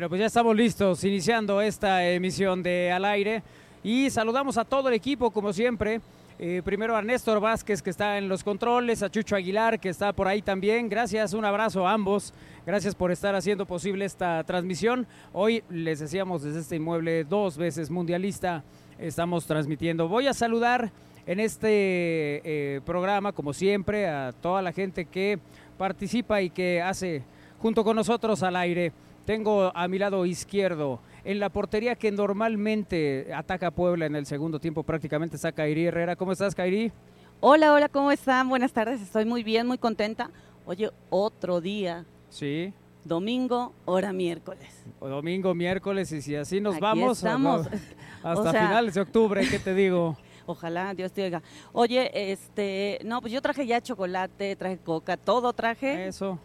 Bueno, pues ya estamos listos, iniciando esta emisión de Al Aire y saludamos a todo el equipo, como siempre. Eh, primero a Néstor Vázquez, que está en los controles, a Chucho Aguilar, que está por ahí también. Gracias, un abrazo a ambos. Gracias por estar haciendo posible esta transmisión. Hoy les decíamos desde este inmueble dos veces mundialista, estamos transmitiendo. Voy a saludar en este eh, programa, como siempre, a toda la gente que participa y que hace junto con nosotros al aire. Tengo a mi lado izquierdo, en la portería que normalmente ataca a Puebla en el segundo tiempo, prácticamente está Kairi Herrera. ¿Cómo estás, Kairi? Hola, hola, ¿cómo están? Buenas tardes, estoy muy bien, muy contenta. Oye, otro día. Sí. Domingo, hora miércoles. O domingo, miércoles, y si así nos Aquí vamos, estamos. hasta O sea- finales de octubre, ¿qué te digo? Ojalá, Dios te oiga. Oye, este, no, pues yo traje ya chocolate, traje coca, todo traje Eso,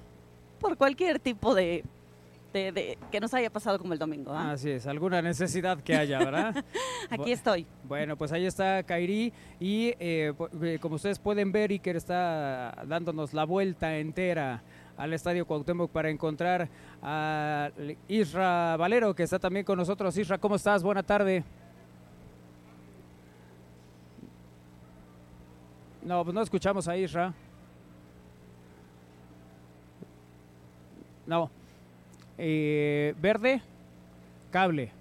por cualquier tipo de, de, de- que nos haya pasado como el domingo. ¿ah? así es, alguna necesidad que haya, ¿verdad? Aquí estoy. Bueno, pues ahí está Kairi y eh, eh, como ustedes pueden ver, Iker está dándonos la vuelta entera al Estadio Cuauhtémoc para encontrar a Isra Valero, que está también con nosotros. Isra, ¿cómo estás? Buena tarde. No, pues no escuchamos a Isra. No. Eh, verde, cable.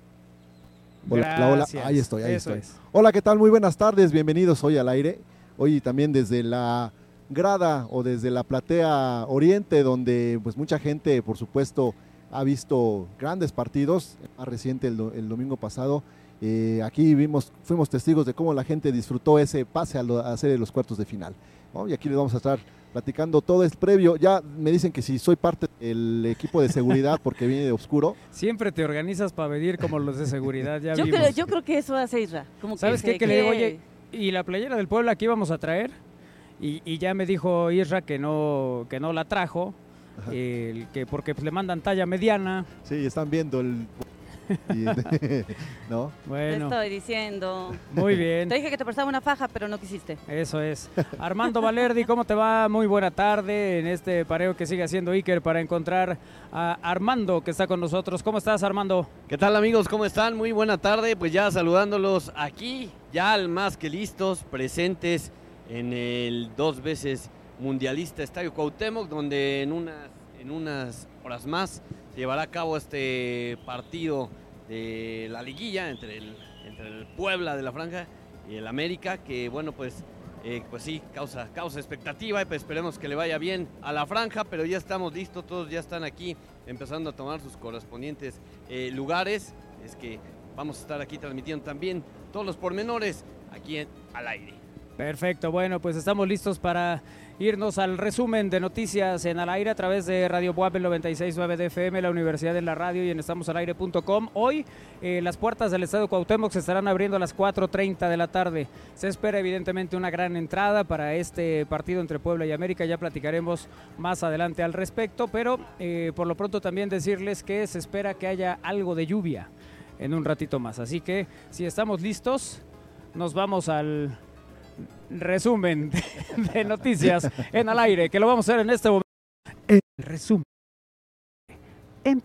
Hola, hola, hola. Gracias. Ahí estoy, ahí Eso estoy. es. Hola, ¿qué tal? Muy buenas tardes, bienvenidos hoy al aire. Hoy también desde la grada o desde la platea oriente, donde pues mucha gente, por supuesto, ha visto grandes partidos. Más reciente el, do- el domingo pasado. Eh, aquí vimos, fuimos testigos de cómo la gente disfrutó ese pase a, lo- a hacer los cuartos de final. ¿no? Y aquí les vamos a estar platicando todo es previo. Ya me dicen que si soy parte del equipo de seguridad porque viene de oscuro. Siempre te organizas para venir como los de seguridad, ya Yo vimos. creo, yo creo que eso hace Isra. Como ¿Sabes que qué? se Que le digo, cree- oye, ¿y la playera del Puebla que íbamos a traer? Y, y ya me dijo Isra que no, que no la trajo, el que porque pues, le mandan talla mediana. Sí, están viendo el... y- ¿No? Te Bueno, estoy diciendo. muy bien. Te dije que te prestaba una faja, pero no quisiste. Eso es. Armando Valerdi, ¿cómo te va? Muy buena tarde en este pareo que sigue haciendo Iker para encontrar a Armando que está con nosotros. ¿Cómo estás, Armando? ¿Qué tal amigos? ¿Cómo están? Muy buena tarde. Pues ya saludándolos aquí, ya al más que listos, presentes en el dos veces mundialista Estadio Cuauhtémoc, donde en unas, en unas horas más se llevará a cabo este partido de la liguilla entre el, entre el Puebla de la Franja y el América, que bueno, pues, eh, pues sí, causa, causa expectativa y pues esperemos que le vaya bien a la Franja, pero ya estamos listos, todos ya están aquí empezando a tomar sus correspondientes eh, lugares. Es que vamos a estar aquí transmitiendo también todos los pormenores aquí en, al aire. Perfecto, bueno, pues estamos listos para irnos al resumen de noticias en al aire a través de Radio Buap el 96.9 de FM, la Universidad de la Radio y en estamosalaire.com. Hoy eh, las puertas del Estadio Cuauhtémoc se estarán abriendo a las 4.30 de la tarde. Se espera evidentemente una gran entrada para este partido entre Puebla y América, ya platicaremos más adelante al respecto, pero eh, por lo pronto también decirles que se espera que haya algo de lluvia en un ratito más. Así que si estamos listos, nos vamos al resumen de, noticias en al aire, que lo vamos a hacer en este momento. El resumen. En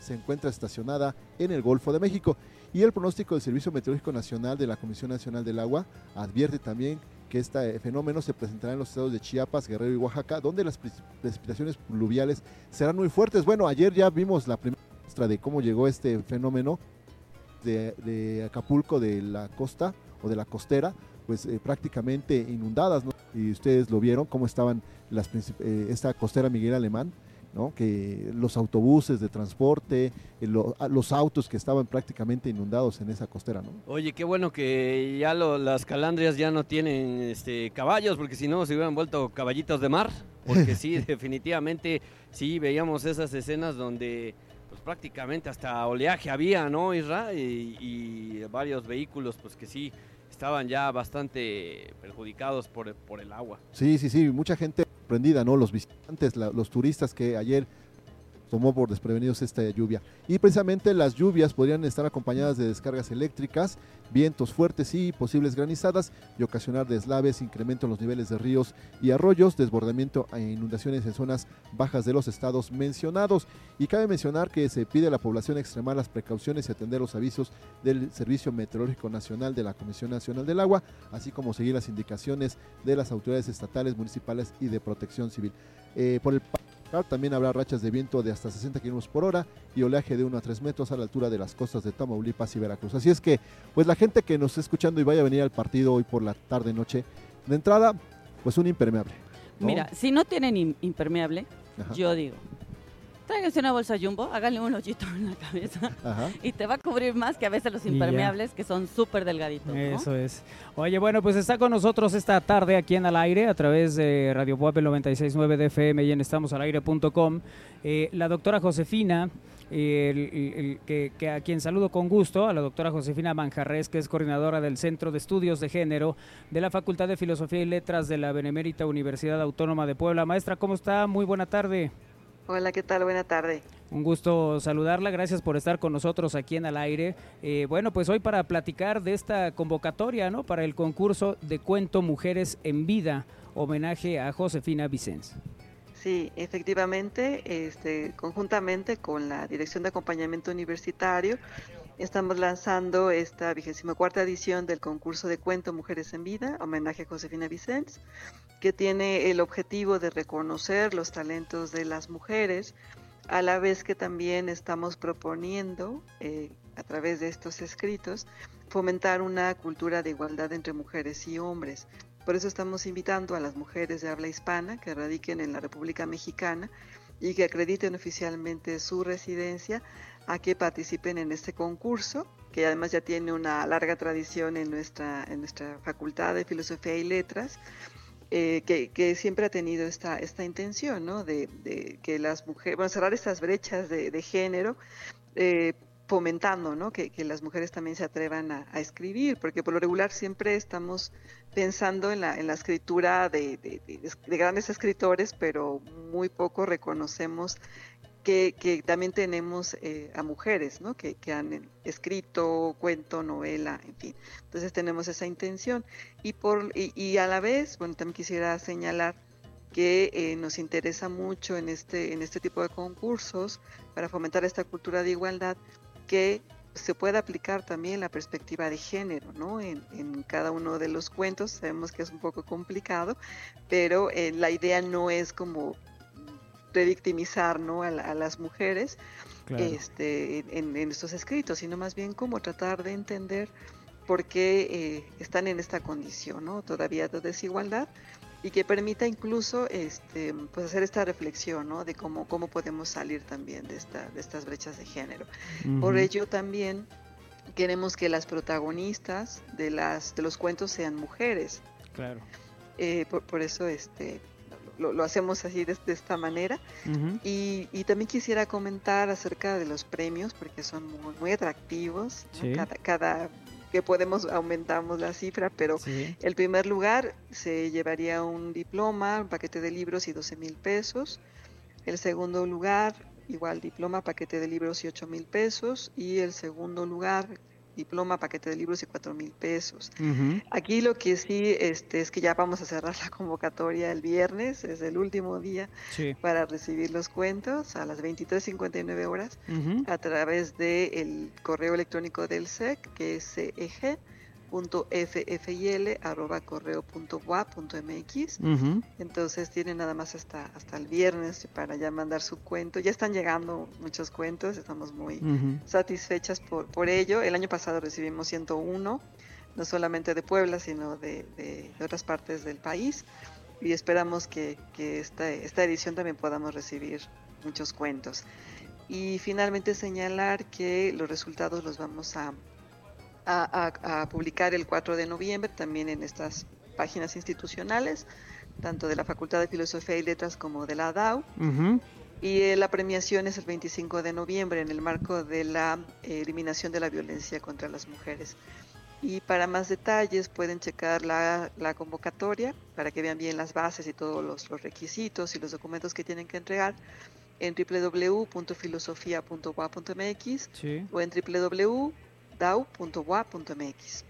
se encuentra estacionada en el Golfo de México. Y el pronóstico del Servicio Meteorológico Nacional de la Comisión Nacional del Agua advierte también que este fenómeno se presentará en los estados de Chiapas, Guerrero y Oaxaca, donde las precipitaciones pluviales serán muy fuertes. Bueno, ayer ya vimos la primera muestra de cómo llegó este fenómeno de, Acapulco, de la costa o de la costera, pues eh, prácticamente inundadas, Y ustedes lo vieron, cómo estaban las, eh, esta costera Miguel Alemán, que los autobuses de transporte, eh, los autos que estaban prácticamente inundados en esa costera. ¿no? Oye, qué bueno que ya las calandrias ya no tienen este, caballos, porque si no se hubieran vuelto caballitos de mar, porque sí, definitivamente sí veíamos esas escenas donde pues prácticamente hasta oleaje había, ¿no, Isra? Y, y varios vehículos pues que sí estaban ya bastante perjudicados por, por el agua. Sí, sí, sí, mucha gente ¿no? Los visitantes, los turistas que ayer tomó por desprevenidos esta lluvia. Y precisamente las lluvias podrían estar acompañadas de descargas eléctricas, vientos fuertes y posibles granizadas y ocasionar deslaves, incremento en los niveles de ríos y arroyos, desbordamiento e inundaciones en zonas bajas de los estados mencionados. Y cabe mencionar que se pide a la población extremar las precauciones y atender los avisos del Servicio Meteorológico Nacional de la Comisión Nacional del Agua, así como seguir las indicaciones de las autoridades estatales, municipales y de protección civil. Eh, por el también habrá rachas de viento de hasta 60 km por hora y oleaje de 1 a 3 metros a la altura de las costas de Tamaulipas y Veracruz. Así es que, pues la gente que nos está escuchando y vaya a venir al partido hoy por la tarde noche, de entrada, pues un impermeable. Mira, si no tienen impermeable, yo digo, tráigase una bolsa jumbo, háganle un hoyito en la cabeza y te va a cubrir más que a veces los impermeables que son súper delgaditos. Eso es. Oye, bueno, pues está con nosotros esta tarde aquí en Al Aire a través de Radio Puebla 969 de FM y en estamosalaire.com eh, la doctora Josefina. que, a quien saludo con gusto, a la doctora Josefina Manjarres, que es coordinadora del Centro de Estudios de Género de la Facultad de Filosofía y Letras de la Benemérita Universidad Autónoma de Puebla. Maestra, ¿cómo está? Muy buena tarde. Hola, ¿qué tal? Buena tarde. Un gusto saludarla, gracias por estar con nosotros aquí en Al Aire. Eh, bueno, pues hoy para platicar de esta convocatoria, ¿no? Para el concurso de cuento Mujeres en Vida, homenaje a Josefina Vicens. Sí, efectivamente, este, conjuntamente con la Dirección de Acompañamiento Universitario, estamos lanzando esta vigésima cuarta edición del concurso de cuento Mujeres en Vida, homenaje a Josefina Vicens, que tiene el objetivo de reconocer los talentos de las mujeres, a la vez que también estamos proponiendo, eh, a través de estos escritos, fomentar una cultura de igualdad entre mujeres y hombres. Por eso estamos invitando a las mujeres de habla hispana que radiquen en la República Mexicana y que acrediten oficialmente su residencia a que participen en este concurso, que además ya tiene una larga tradición en nuestra, en nuestra Facultad de Filosofía y Letras, eh, que, siempre ha tenido esta, esta intención, ¿no? De, que las mujeres, bueno, cerrar estas brechas de, género, eh, fomentando, ¿no? Que, las mujeres también se atrevan a, escribir, porque por lo regular siempre estamos pensando en la, en la escritura de, de grandes escritores, pero muy poco reconocemos que, también tenemos eh, a mujeres, ¿no? Que, han escrito cuento, novela, en fin. Entonces tenemos esa intención. Y, por, y, a la vez, bueno, también quisiera señalar que eh, nos interesa mucho en este, en este tipo de concursos para fomentar esta cultura de igualdad que se pueda aplicar también la perspectiva de género, ¿no? En, en, cada uno de los cuentos, sabemos que es un poco complicado, pero eh, la idea no es como revictimizar ¿no? a, las mujeres este, en, estos escritos, sino más bien como tratar de entender por qué eh, están en esta condición ¿no? todavía de desigualdad y que permita incluso este, pues hacer esta reflexión ¿no? de cómo, cómo podemos salir también de, esta, de estas brechas de género. Por ello también queremos que las protagonistas de, las, de los cuentos sean mujeres. Claro. Eh, por, por, eso este, lo, hacemos así de, esta manera. y, también quisiera comentar acerca de los premios, porque son muy, atractivos. Cada, que podemos aumentamos la cifra, pero el primer lugar se llevaría un diploma, un paquete de libros y 12 mil pesos. El segundo lugar, igual diploma, paquete de libros y 8 mil pesos. Y el segundo lugar, diploma, paquete de libros y cuatro mil pesos. Aquí lo que sí este, es que ya vamos a cerrar la convocatoria el viernes, es el último día para recibir los cuentos a las 23.59 horas a través del correo electrónico del SEC, que es CEG mx Entonces tiene nada más hasta, hasta el viernes para ya mandar su cuento. Ya están llegando muchos cuentos, estamos muy satisfechas por, por ello. El año pasado recibimos 101, no solamente de Puebla, sino de, de, otras partes del país. Y esperamos que, que esta, esta edición también podamos recibir muchos cuentos. Y finalmente señalar que los resultados los vamos a a, publicar el 4 de noviembre también en estas páginas institucionales, tanto de la Facultad de Filosofía y Letras como de la DAO. Y eh, la premiación es el 25 de noviembre en el marco de la eh, eliminación de la violencia contra las mujeres. Y para más detalles pueden checar la, convocatoria para que vean bien las bases y todos los, requisitos y los documentos que tienen que entregar en www.filosofia.wa.mx o en www dau.wa.mx.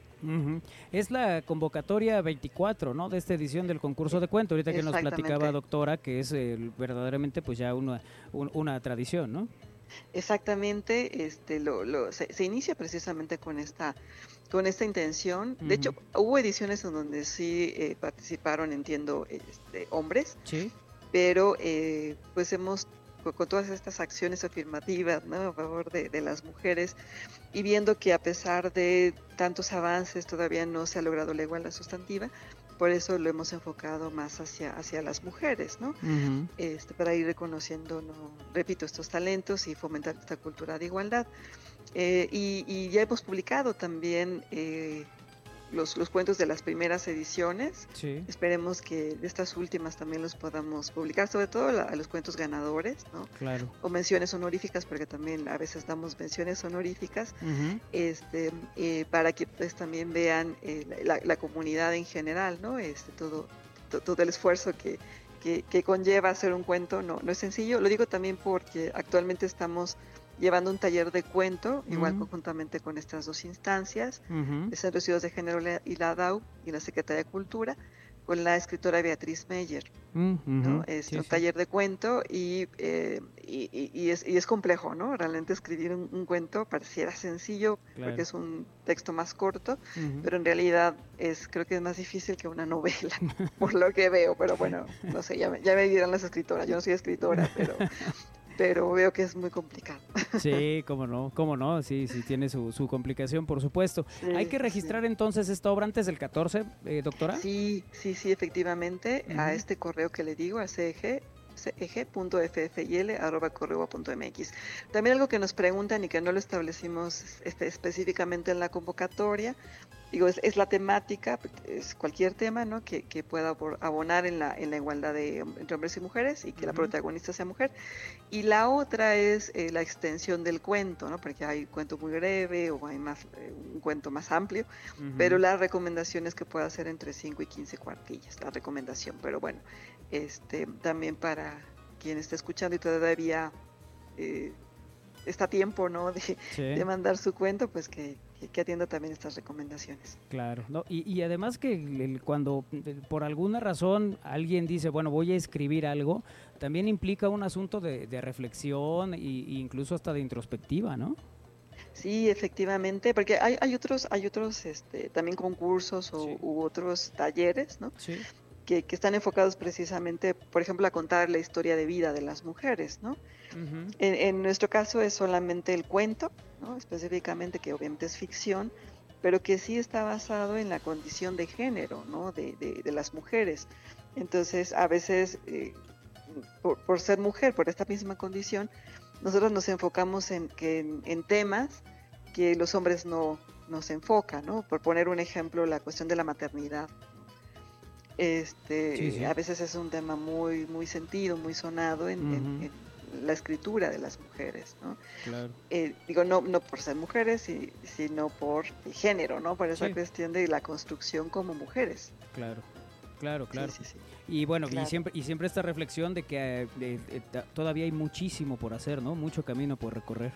Es la convocatoria 24, ¿no? De esta edición del concurso de cuento. Ahorita que nos platicaba, doctora, que es verdaderamente pues ya una, una tradición, ¿no? Exactamente, este, lo, se, inicia precisamente con esta, con esta intención. De hecho, hubo ediciones en donde sí eh, participaron, entiendo, este, hombres, sí. pero eh, pues hemos con todas estas acciones afirmativas ¿no? a favor de, las mujeres y viendo que a pesar de tantos avances todavía no se ha logrado la igualdad sustantiva, por eso lo hemos enfocado más hacia, hacia las mujeres, ¿no? este, para ir reconociendo, no, repito, estos talentos y fomentar esta cultura de igualdad. Eh, y, ya hemos publicado también eh, los, los cuentos de las primeras ediciones. Esperemos que de estas últimas también los podamos publicar, sobre todo a los cuentos ganadores, ¿no? Claro. O menciones honoríficas, porque también a veces damos menciones honoríficas, este, eh, para que pues también vean eh, la, comunidad en general, ¿no? Este, todo, todo el esfuerzo que, que, que, conlleva hacer un cuento no, no es sencillo. Lo digo también porque actualmente estamos llevando un taller de cuento, igual conjuntamente con estas dos instancias, el Centro de Estudios de Género y la DAU y la Secretaría de Cultura, con la escritora Beatriz Meyer. Es un taller de cuento eh, y, y, es, y, es, complejo, ¿no? Realmente escribir un, cuento pareciera sencillo porque es un texto más corto, pero en realidad es creo que es más difícil que una novela, por lo que veo, pero bueno, no sé, ya me, ya me dirán las escritoras, yo no soy escritora, pero pero veo que es muy complicado. Sí, cómo no, cómo no, sí, sí tiene su, su complicación, por supuesto. ¿Hay que registrar entonces esta obra antes del 14, eh, doctora? Sí, sí, sí, efectivamente, a este correo que le digo, a CEG, ceg.ffil.mx. También algo que nos preguntan y que no lo establecimos este, específicamente en la convocatoria, digo, es, la temática, es cualquier tema ¿no? que, pueda abonar en la, en la igualdad de, entre hombres y mujeres y que la protagonista sea mujer. Y la otra es eh, la extensión del cuento, ¿no? porque hay un cuento muy breve o hay más, eh, un cuento más amplio, pero la recomendación es que pueda ser entre 5 y 15 cuartillas, la recomendación. Pero bueno, este, también para quien está escuchando y todavía eh, está tiempo ¿no? De, mandar su cuento, pues que, que, atienda también estas recomendaciones. Claro, no, y, además que cuando por alguna razón alguien dice, bueno, voy a escribir algo, también implica un asunto de, reflexión e incluso hasta de introspectiva, ¿no? Sí, efectivamente, porque hay, hay otros, hay otros este, también concursos o, u otros talleres, ¿no? Sí que, están enfocados precisamente, por ejemplo, a contar la historia de vida de las mujeres, ¿no? en, nuestro caso es solamente el cuento, ¿no? Específicamente que obviamente es ficción, pero que sí está basado en la condición de género, ¿no? De, de, las mujeres. Entonces, a veces, eh, por, ser mujer, por esta misma condición, nosotros nos enfocamos en, que, en, temas que los hombres no, no se enfocan, ¿no? Por poner un ejemplo, la cuestión de la maternidad, este, A veces es un tema muy, muy sentido, muy sonado en, la escritura de las mujeres, ¿no? Eh, digo, no, no por ser mujeres, sino por el género, ¿no? Por esa cuestión de la construcción como mujeres. Claro. Claro, claro. y bueno, y siempre y siempre esta reflexión de que eh, todavía hay muchísimo por hacer, ¿no? Mucho camino por recorrer.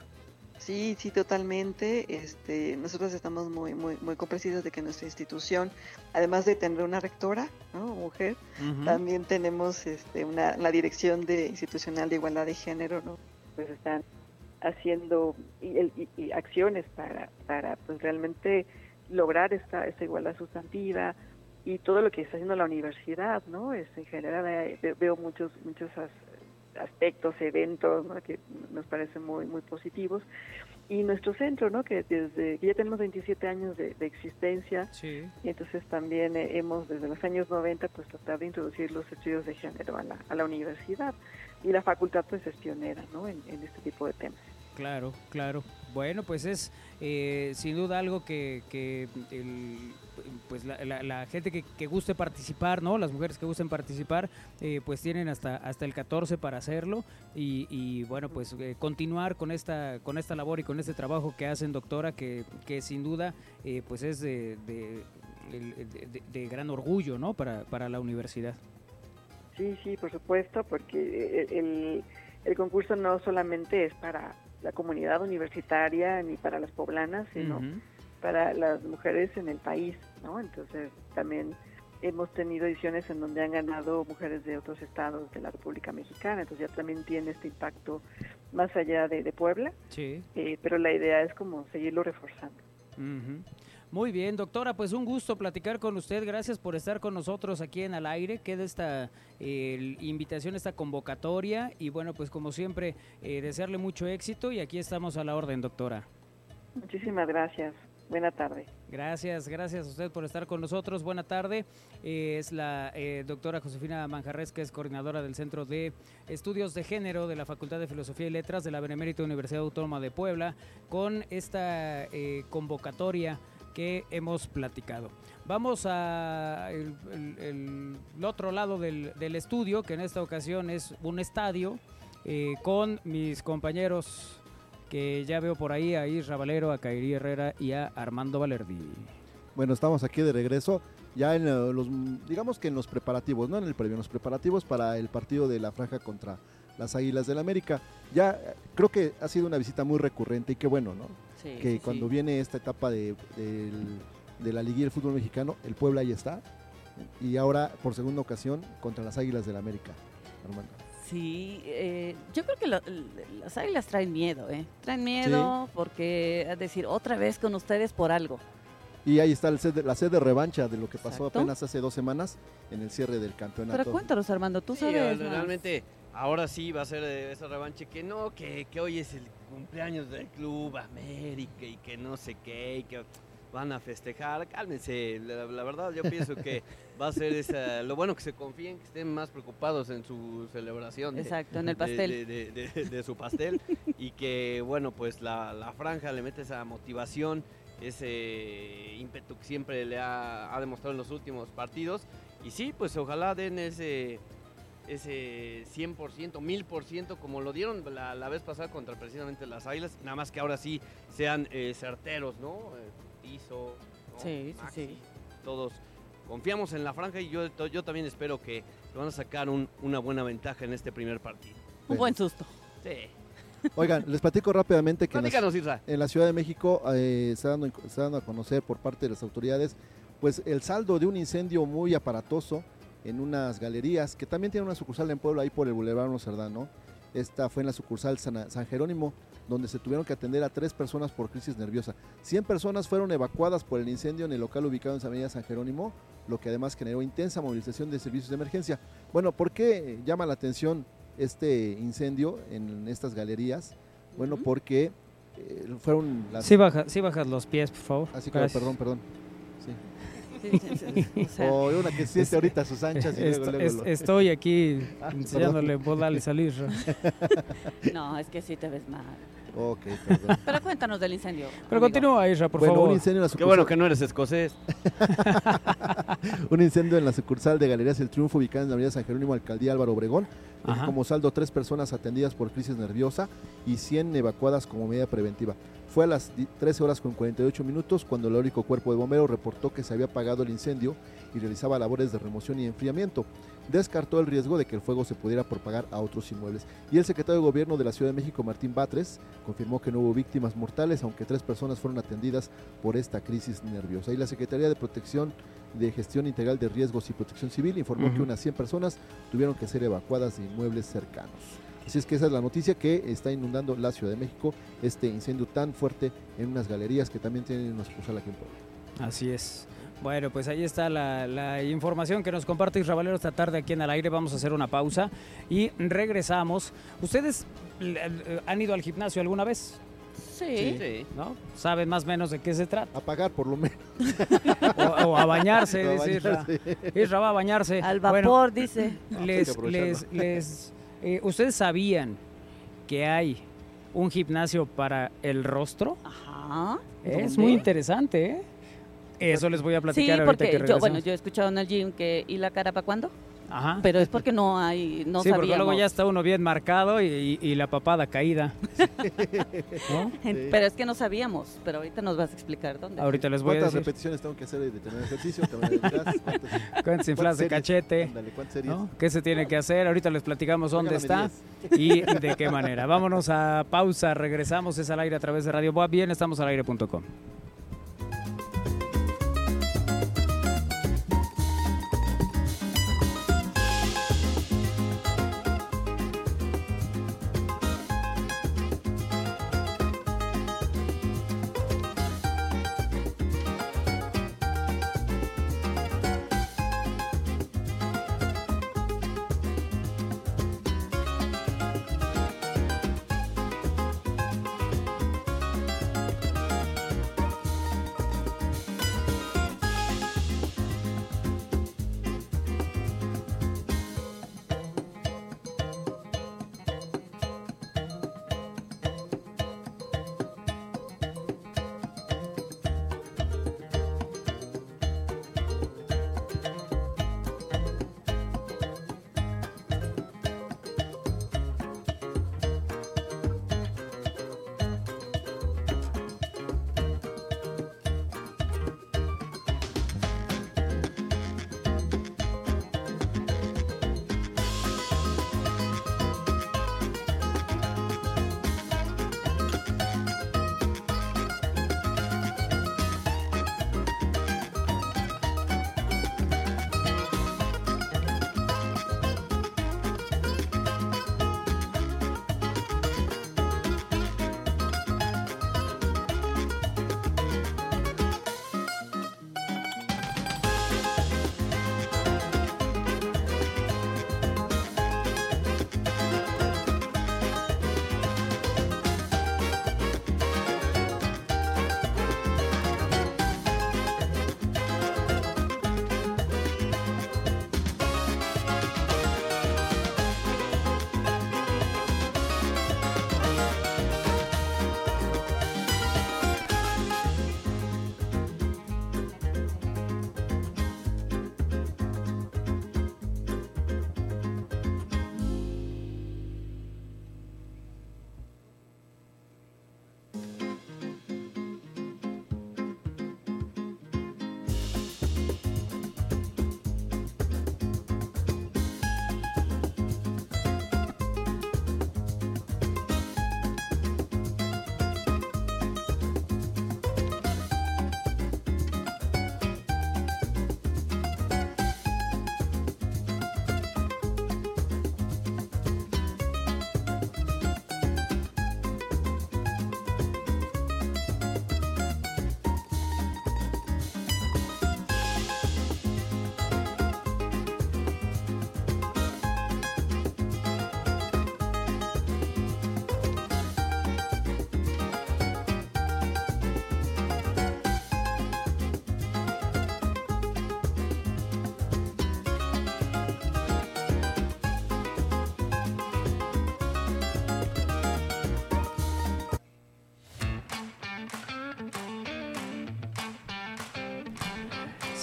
Sí, sí, totalmente. Este, nosotros estamos muy, muy, muy complacidos de que nuestra institución, además de tener una rectora, ¿no? mujer, también tenemos este, una, la dirección de institucional de igualdad de género, ¿no? Pues están haciendo y, acciones para, para, pues realmente lograr esta, esta igualdad sustantiva y todo lo que está haciendo la universidad, ¿no? Es en general eh, veo muchos, muchos aspectos, eventos que nos parecen muy, muy positivos. Y nuestro centro, ¿no? que desde que ya tenemos 27 años de, existencia, y entonces también eh, hemos desde los años 90 pues tratado de introducir los estudios de género a la, a la universidad. Y la facultad pues es pionera ¿no? en, en este tipo de temas. Claro, claro. Bueno, pues es eh, sin duda algo que, que pues la, gente que, guste participar, ¿no? Las mujeres que gusten participar, eh, pues tienen hasta hasta el 14 para hacerlo y, bueno, pues eh, continuar con esta con esta labor y con este trabajo que hacen, doctora, que, que sin duda pues es de, de, gran orgullo, ¿no? Para, para la universidad. Sí, sí, por supuesto, porque el, el concurso no solamente es para la comunidad universitaria ni para las poblanas, sino para las mujeres en el país, ¿no? Entonces también hemos tenido ediciones en donde han ganado mujeres de otros estados de la República Mexicana, entonces ya también tiene este impacto más allá de, Puebla, sí. Eh, pero la idea es como seguirlo reforzando. Muy bien, doctora, pues un gusto platicar con usted. Gracias por estar con nosotros aquí en Al Aire. Queda esta invitación, esta convocatoria y bueno, pues como siempre, eh, desearle mucho éxito y aquí estamos a la orden, doctora. Muchísimas gracias. Buena tarde. Gracias, gracias a usted por estar con nosotros. Buena tarde. Eh, es la eh, doctora Josefina Manjarres, que es coordinadora del Centro de Estudios de Género de la Facultad de Filosofía y Letras de la Benemérita Universidad Autónoma de Puebla, con esta convocatoria que hemos platicado. Vamos a otro lado del, estudio, que en esta ocasión es un estadio, eh, con mis compañeros que ya veo por ahí, a Isra Valero, a Kairi Herrera y a Armando Valerdi. Bueno, estamos aquí de regreso, ya en eh, los, digamos que en los preparativos, no en el previo, en los preparativos para el partido de la franja contra las Águilas del América. Ya eh, creo que ha sido una visita muy recurrente y qué bueno, ¿no? que cuando viene esta etapa de, la liguilla del fútbol mexicano, el Puebla ahí está. Y ahora, por segunda ocasión, contra las Águilas del América. Armando. Sí, eh, yo creo que las águilas traen miedo, ¿eh? Traen miedo porque, es decir, otra vez con ustedes por algo. Y ahí está el la sede de revancha de lo que pasó apenas hace dos semanas en el cierre del campeonato. Pero cuéntanos, Armando, tú sabes. realmente, ahora sí va a ser esa revancha que no, que, que hoy es el cumpleaños del Club América y que no sé qué, y que van a festejar. Cálmense, la, verdad yo pienso que va a ser esa, lo bueno que se confíen, que estén más preocupados en su celebración. Exacto, en el pastel. De, su pastel y que, bueno, pues la, franja le mete esa motivación, ese ímpetu que siempre le ha, ha demostrado en los últimos partidos. Y sí, pues ojalá den ese ese 100%, 1000% como lo dieron la, vez pasada contra precisamente las Águilas, nada más que ahora sí sean eh, certeros, ¿no? Eh, sí, sí, todos confiamos en la franja y yo, yo también espero que van a sacar una buena ventaja en este primer partido. Un buen susto. Sí. Oigan, les platico rápidamente que en la, en la, Ciudad de México eh, está, dando, está dando a conocer por parte de las autoridades pues el saldo de un incendio muy aparatoso en unas galerías que también tiene una sucursal en Puebla ahí por el Boulevard ¿no? Esta fue en la sucursal San, Jerónimo, donde se tuvieron que atender a tres personas por crisis nerviosa. 100 personas fueron evacuadas por el incendio en el local ubicado en San Avenida San Jerónimo, lo que además generó intensa movilización de servicios de emergencia. Bueno, ¿por qué llama la atención este incendio en estas galerías? Bueno, porque eh, fueron las... Sí, baja, sí bajas los pies, por favor. Así que, perdón, perdón. Sí. o, una que siente ahorita sus anchas y luego, Estoy aquí ah, enseñándole a salir. no, es que sí te ves mal. Ok, perdón. Pero cuéntanos del incendio. Pero continúa, Isra, por favor. Un incendio en la Qué bueno que no eres escocés. un incendio en la sucursal de Galerías El Triunfo, ubicada en la avenida San Jerónimo, Alcaldía Álvaro Obregón. Como saldo, tres personas atendidas por crisis nerviosa y 100 evacuadas como medida preventiva. Fue a las 13 horas con 48 minutos cuando el eólico cuerpo de bomberos reportó que se había apagado el incendio y realizaba labores de remoción y enfriamiento. Descartó el riesgo de que el fuego se pudiera propagar a otros inmuebles. Y el secretario de Gobierno de la Ciudad de México, Martín Batres, confirmó que no hubo víctimas mortales, aunque tres personas fueron atendidas por esta crisis nerviosa. Y la Secretaría de Protección de Gestión Integral de Riesgos y Protección Civil informó que unas 100 personas tuvieron que ser evacuadas de inmuebles cercanos. Así es que esa es la noticia que está inundando la Ciudad de México, este incendio tan fuerte en unas galerías que también tienen una sucursal aquí en Puebla. Así es. Bueno, pues ahí está la, información que nos comparte Israel esta tarde aquí en el aire. Vamos a hacer una pausa y regresamos. ¿Ustedes han ido al gimnasio alguna vez? Sí. ¿No? ¿Saben más o menos de qué se trata? A pagar, por lo menos. o, a bañarse, dice Isra. va a bañarse. Al vapor, dice. Les, les, les, eh, ¿Ustedes sabían que hay un gimnasio para el rostro? Ajá. Es muy interesante, ¿eh? Eso les voy a platicar sí, porque yo, bueno, yo he escuchado en el gym que ¿y la cara para cuándo? Ajá. Pero es porque no hay, no sí, porque luego ya está uno bien marcado y, la papada caída. Pero es que no sabíamos, pero ahorita nos vas a explicar dónde. Ahorita les voy a decir. repeticiones tengo que hacer de tener ejercicio? ¿Cuántas inflas de cachete? ¿Qué se tiene que hacer? Ahorita les platicamos dónde está y de qué manera. Vámonos a pausa, regresamos, es al aire a través de Radio Boa. Bien, estamos al aire.com.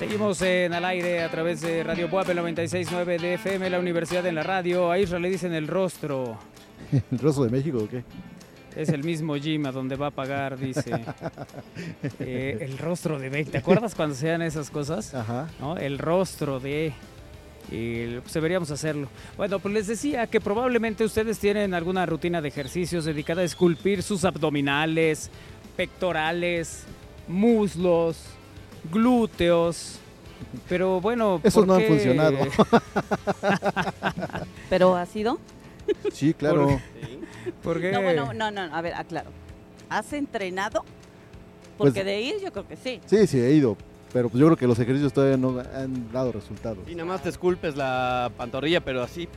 Seguimos en al aire a través de Radio Puebla 96.9 de FM, la Universidad en la Radio. A Israel le dicen el rostro. ¿El rostro de México o qué? Es el mismo gym a donde va a pagar, dice. Eh, el rostro de México. ¿Te acuerdas cuando sean esas cosas? Ajá. El rostro de... y pues, deberíamos hacerlo. Bueno, pues les decía que probablemente ustedes tienen alguna rutina de ejercicios dedicada a esculpir sus abdominales, pectorales, muslos, glúteos. Pero bueno, esos no han funcionado. ¿Pero ha sido? Sí, claro. ¿Por qué? No, bueno, no, no, a ver, aclaro. ¿Has entrenado? Porque pues de ir yo creo que sí. Sí, sí, he ido, pero pues yo creo que los ejercicios todavía no han dado resultados. Y nada más te esculpes la pantorrilla, pero así.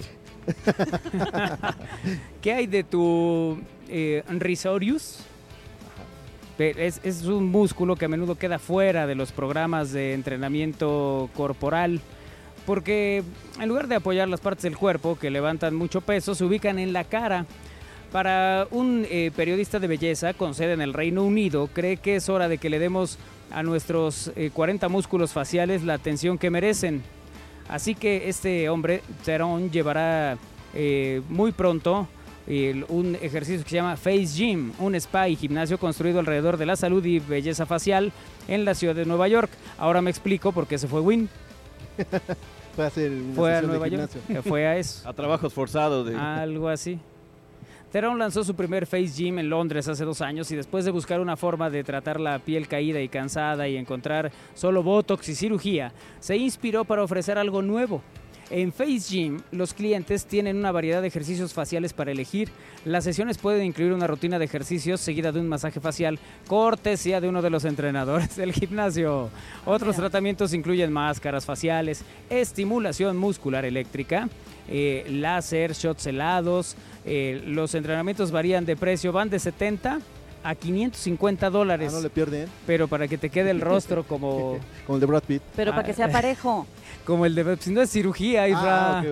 ¿Qué hay de tu eh, risorius? Es, un músculo que a menudo queda fuera de los programas de entrenamiento corporal porque en lugar de apoyar las partes del cuerpo que levantan mucho peso, se ubican en la cara. Para un eh, periodista de belleza con sede en el Reino Unido, cree que es hora de que le demos a nuestros 40 eh, músculos faciales la atención que merecen. Así que este hombre, Teron, llevará eh, muy pronto un ejercicio que se llama Face Gym, un spa y gimnasio construido alrededor de la salud y belleza facial en la ciudad de Nueva York. Ahora me explico por qué se fue Win. fue a, hacer fue a Nueva York. Fue a eso. A trabajos forzados. De... Algo así. Theron lanzó su primer Face Gym en Londres hace dos años y después de buscar una forma de tratar la piel caída y cansada y encontrar solo Botox y cirugía, se inspiró para ofrecer algo nuevo. En Face Gym, los clientes tienen una variedad de ejercicios faciales para elegir. Las sesiones pueden incluir una rutina de ejercicios seguida de un masaje facial, cortesía de uno de los entrenadores del gimnasio. Otros tratamientos incluyen máscaras faciales, estimulación muscular eléctrica, eh, láser, shots helados. Eh, los entrenamientos varían de precio, van de 70 a 550 dólares. Ah, no le pierden. Pero para que te quede el rostro como... como el de Brad Pitt. Pero para que sea parejo. como el de... Si no es cirugía, Isra. Ah,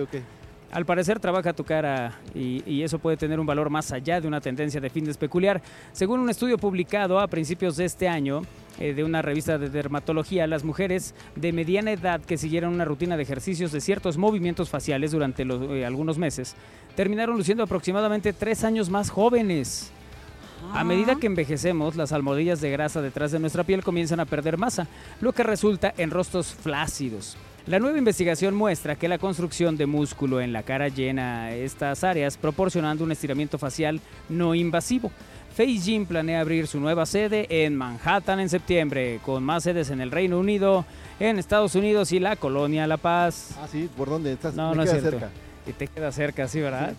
Al parecer trabaja tu cara y, y, eso puede tener un valor más allá de una tendencia de fitness peculiar. Según un estudio publicado a principios de este año, eh, de una revista de dermatología, las mujeres de mediana edad que siguieron una rutina de ejercicios de ciertos movimientos faciales durante los, eh, algunos meses terminaron luciendo aproximadamente tres años más jóvenes. A medida que envejecemos, las almohadillas de grasa detrás de nuestra piel comienzan a perder masa, lo que resulta en rostros flácidos. La nueva investigación muestra que la construcción de músculo en la cara llena estas áreas, proporcionando un estiramiento facial no invasivo. Face Gym planea abrir su nueva sede en Manhattan en septiembre, con más sedes en el Reino Unido, en Estados Unidos y la colonia La Paz. Ah, sí, ¿por dónde estás? No, no es cerca. Y te queda cerca, sí, ¿verdad?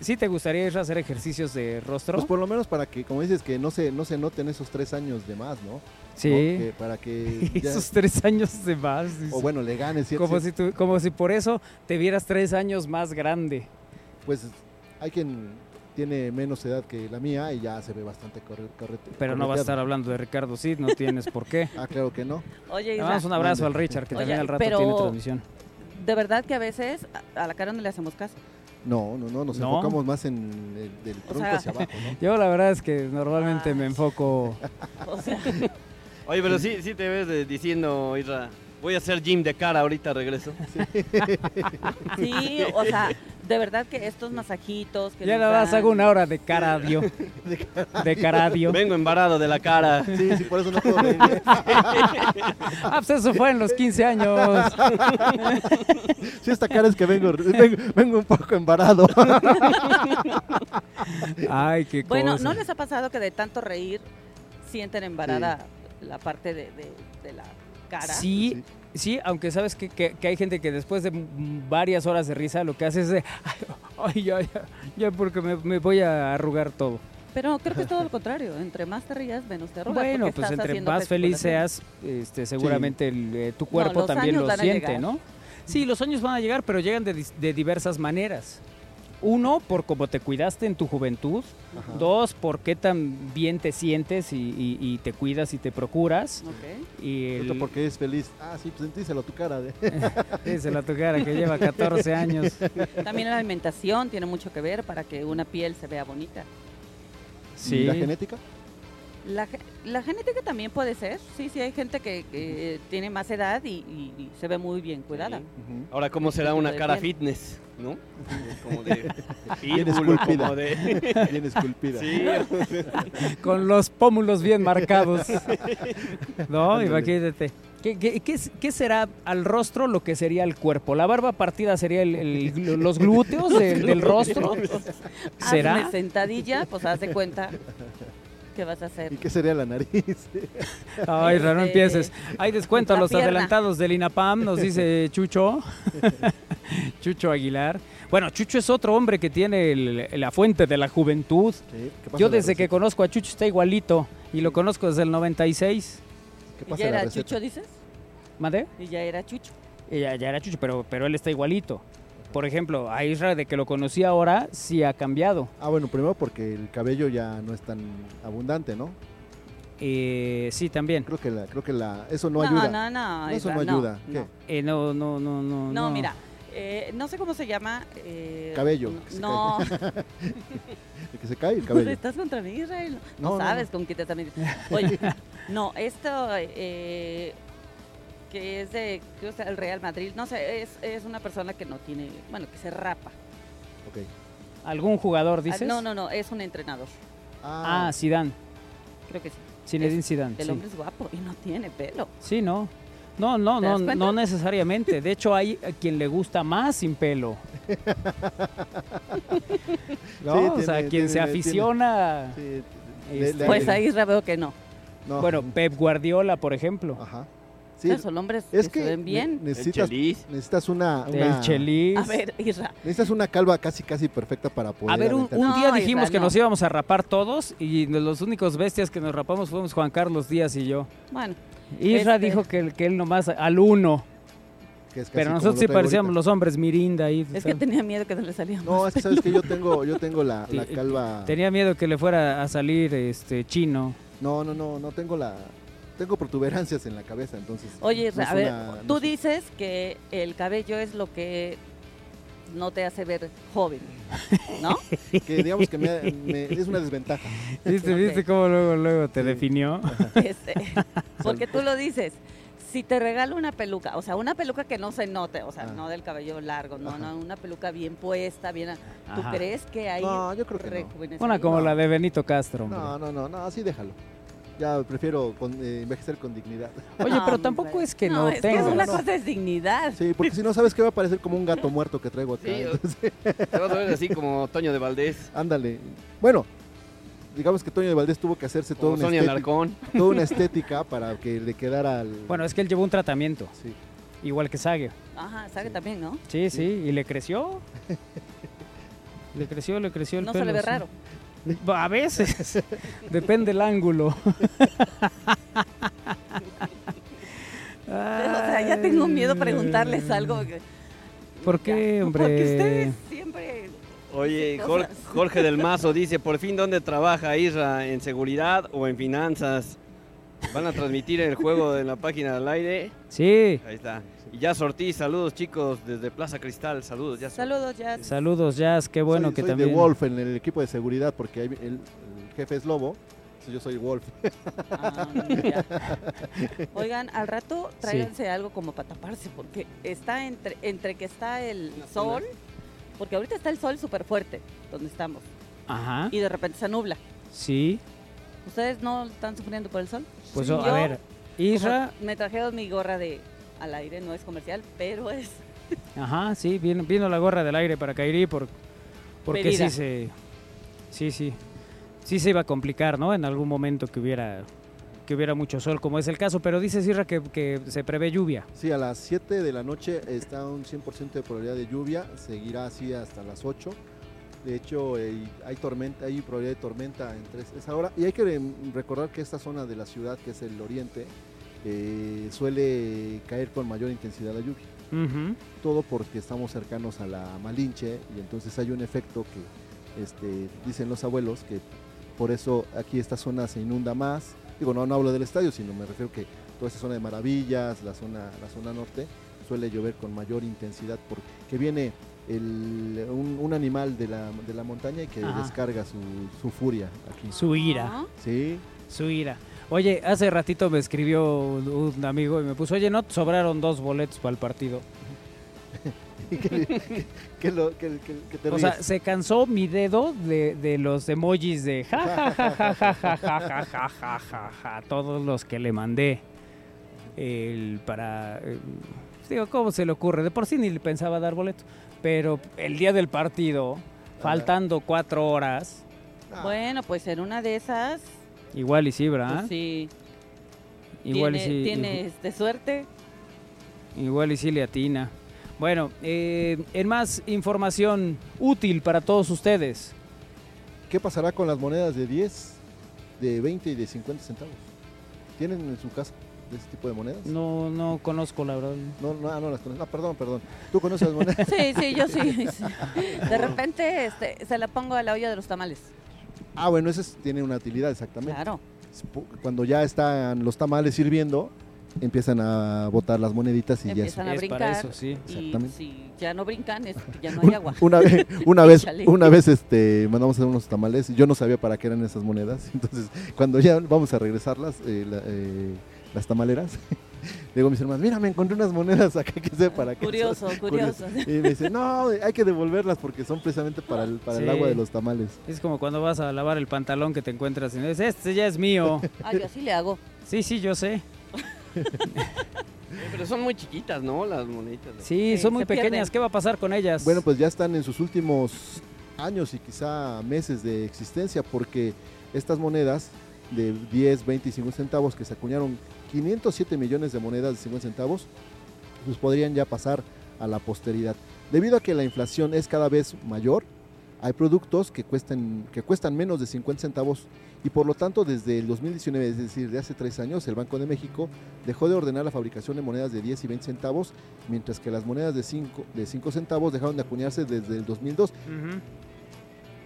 ¿Sí, te gustaría ir a hacer ejercicios de rostro? Pues por lo menos para que, como dices, que no se, no se noten esos tres años de más, ¿no? Sí. para que... esos tres años de más. O bueno, le ganes. ¿cierto? Como, si como si por eso te vieras tres años más grande. Pues hay quien tiene menos edad que la mía y ya se ve bastante correcto. Pero no va a estar hablando de Ricardo Cid, no tienes por qué. ah, claro que no. Oye, un abrazo al Richard, que también al rato tiene transmisión. De verdad que a veces a la cara no le hacemos caso. No, no, no, nos enfocamos más en el del tronco hacia abajo, ¿no? Yo la verdad es que normalmente me enfoco... o sea... Oye, pero sí, sí te ves diciendo, Isra, voy a hacer gym de cara ahorita regreso. Sí, o sea, de verdad que estos masajitos que Ya nada más hago una hora de caradio. de caradio. Vengo embarado de la cara. Sí, sí, por eso no puedo venir. ah, pues eso fue en los 15 años. sí, esta cara es que vengo, vengo, un poco embarado. Ay, qué cosa. Bueno, ¿no les ha pasado que de tanto reír sienten embarada la parte de, de, la cara? sí. Sí, aunque sabes que, que, hay gente que después de varias horas de risa lo que hace es de, ay, ya, ya, ya porque me, voy a arrugar todo. Pero creo que es todo lo contrario, entre más te rías, menos te arrugas. Bueno, pues entre más feliz seas, este, seguramente eh, tu cuerpo también lo siente, ¿no? Sí, los años van a llegar, pero llegan de, de diversas maneras. Uno, por cómo te cuidaste en tu juventud. Dos, por qué tan bien te sientes y, te cuidas y te procuras. Y el... porque es feliz. Ah, sí, pues díselo a tu cara. De... díselo a tu cara, que lleva 14 años. También la alimentación tiene mucho que ver para que una piel se vea bonita. Sí. ¿Y la genética? La, la, genética también puede ser, sí, sí, hay gente que, tiene más edad y, se ve muy bien cuidada. Ahora, ¿cómo será una cara fitness? ¿No? Como de bien esculpida. Bien esculpida. Sí. Con los pómulos bien marcados. no, imagínate. ¿Qué, será al rostro lo que sería el cuerpo? ¿La barba partida sería los glúteos del, rostro? ¿Será? Hazme sentadilla, pues haz de cuenta ¿Qué vas a hacer? ¿Y qué sería la nariz? Ay, no este, empieces. Hay descuento a los adelantados del INAPAM, nos dice Chucho. Chucho Aguilar. Bueno, Chucho es otro hombre que tiene la fuente de la juventud. Yo desde que conozco a Chucho está igualito y lo conozco desde el 96. ¿Qué pasa ¿Y ya era Chucho, dices? ¿Mande? Y ya era Chucho. Y ya, ya era Chucho, pero, pero él está igualito por ejemplo, a Israel de que lo conocí ahora, sí ha cambiado. Ah, bueno, primero porque el cabello ya no es tan abundante, ¿no? Eh, sí, también. Creo que la, creo que la, eso no, ayuda. No, no, no. Eso no ayuda. No, ¿Qué? Eh, no, no, no, no. No, mira, eh, no sé cómo se llama. Eh, cabello. No. el que se cae el cabello. ¿Estás contra mí, Israel? No, sabes con qué te también. Oye, no, esto, eh, que es de el Real Madrid, no sé, es, es, una persona que no tiene, bueno, que se rapa. Ok. ¿Algún jugador, ah, dices? no, no, no, es un entrenador. Ah, Zidane. Creo que sí. Zinedine Zidane. El hombre es guapo y no tiene pelo. Sí, no. No, no, no, no necesariamente. De hecho, hay a quien le gusta más sin pelo. no, o sea, quien se aficiona. Este, pues ahí veo que no. no. Bueno, Pep Guardiola, por ejemplo. Ajá son hombres es que, se ven bien. Necesitas, necesitas una, una. A ver, Necesitas una calva casi casi perfecta para poder. A ver, un, día dijimos que nos íbamos a rapar todos y los únicos bestias que nos rapamos fuimos Juan Carlos Díaz y yo. Bueno. Isra este dijo que, que él nomás al uno. Pero nosotros sí parecíamos los hombres Mirinda ahí. Es que tenía miedo que no le saliera. No, es que sabes que yo tengo, yo tengo la, la calva. Tenía miedo que le fuera a salir este chino. No, no, no, no tengo la, tengo protuberancias en la cabeza, entonces. Oye, a ver, tú dices que el cabello es lo que no te hace ver joven, ¿no? que digamos que me, es una desventaja. ¿Viste, ¿Viste cómo luego, luego te definió? Este, porque tú lo dices. Si te regalo una peluca, o sea, una peluca que no se note, o sea, ah. no del cabello largo, no, no, una peluca bien puesta, bien. ¿Tú crees que hay No, yo creo que no. Una como la de Benito Castro. No, no, no, no, así déjalo ya prefiero eh, envejecer con dignidad. Oye, pero tampoco es que no, no es Que una cosa es dignidad. Sí, porque si no sabes que va a parecer como un gato muerto que traigo acá. Sí, te vas a ver así como Toño de Valdés. Ándale. Bueno, digamos que Toño de Valdés tuvo que hacerse toda una, estética, toda una estética para que le quedara al... Bueno, es que él llevó un tratamiento. Sí. Igual que Sage. Ajá, Sage también, ¿no? Sí, sí, y le creció. le creció, le creció el no pelo. No se le ve raro. A veces, depende el ángulo. o sea, ya tengo miedo preguntarles algo. ¿Por qué, hombre? Porque ustedes siempre... Oye, Jorge, del Mazo dice, por fin, ¿dónde trabaja Isra? ¿En seguridad o en finanzas? ¿Van a transmitir el juego de la página del aire? Sí. Ahí está. Y ya sortí, saludos chicos desde Plaza Cristal, saludos Jazz. Saludos Jazz. Saludos Jazz, qué bueno que soy también. de Wolf en el equipo de seguridad porque el, jefe es Lobo, yo soy Wolf. Ah, Oigan, al rato tráiganse algo como para taparse porque está entre, entre que está el sol, porque ahorita está el sol súper fuerte donde estamos. Ajá. Y de repente se nubla. Sí. ¿Ustedes no están sufriendo por el sol? Pues a ver, Isra. Me trajeron mi gorra de al aire, no es comercial, pero es... Ajá, sí, vino, vino la gorra del aire para Kairi por, porque sí se... Sí, sí. Sí se iba a complicar, ¿no? En algún momento que hubiera que hubiera mucho sol, como es el caso, pero dice Sierra que, que, se prevé lluvia. Sí, a las 7 de la noche está un 100% de probabilidad de lluvia, seguirá así hasta las 8. De hecho, hay, hay tormenta, hay probabilidad de tormenta entre esa hora. Y hay que recordar que esta zona de la ciudad, que es el oriente, eh, suele caer con mayor intensidad la lluvia. Todo porque estamos cercanos a la Malinche y entonces hay un efecto que este, dicen los abuelos que por eso aquí esta zona se inunda más. Digo, no, no hablo del estadio, sino me refiero que toda esta zona de Maravillas, la zona, la zona norte, suele llover con mayor intensidad porque viene un, animal de la, de la montaña y que descarga su, su, furia aquí. Su ira. Sí. Su ira. Oye, hace ratito me escribió un, amigo y me puso, oye, no, sobraron dos boletos para el partido. que, que, lo, o sea, se cansó mi dedo de, los emojis de ja, ja, ja, ja todos los que le mandé el, para... Digo, ¿cómo se le ocurre? De por sí ni le pensaba dar boleto. Pero el día del partido, faltando cuatro horas... Bueno, pues en una de esas igual y sí, pues ¿verdad? sí, igual tiene, y sí. tiene este, suerte. Igual y sí le atina. Bueno, eh, en más información útil para todos ustedes. ¿Qué pasará con las monedas de 10, de 20 y de 50 centavos? ¿Tienen en su casa de ese tipo de monedas? No, no conozco la verdad. No, no, ah, no las conoces. Ah, perdón, perdón. ¿Tú conoces las monedas? Sí, sí, yo sí. sí. De repente este, se la pongo a la olla de los tamales. Ah, bueno, ese es- tiene una utilidad exactamente. Claro. Cuando ya están los tamales sirviendo, empiezan a botar las moneditas y ya Empiezan a es para brincar. eso, sí. Y Exactamente. si ya no brincan, es que ya no hay agua. Una vez, una vez, una vez este, mandamos a hacer unos tamales. Yo no sabía para qué eran esas monedas. Entonces, cuando ya vamos a regresarlas, eh, la- eh, las tamaleras, le digo a mis hermanos, mira, me encontré unas monedas acá que sé para qué. Curioso, son". curioso. Y me dice, no, hay que devolverlas porque son precisamente para el, para el agua de los tamales. Es como cuando vas a lavar el pantalón que te encuentras y dices, este ya es mío. Ah, yo así le hago. Sí, sí, yo sé. Pero son muy chiquitas, ¿no? Las moneditas. Sí, Sí, son muy pequeñas. pierden. ¿Qué va a pasar con ellas? Bueno, pues ya están en sus últimos años y quizá meses de existencia porque estas monedas de 10, 20 y 50 centavos que se acuñaron 507 millones de monedas de 50 centavos, pues podrían ya pasar a la posteridad. Debido a que la inflación es cada vez mayor, hay productos que cuestan, que cuestan menos de 50 centavos y por lo tanto desde el 2019, es decir, de hace tres años, el Banco de México dejó de ordenar la fabricación de monedas de 10 y 20 centavos, mientras que las monedas de 5, de 5 centavos dejaron de acuñarse desde el 2002. Ujú.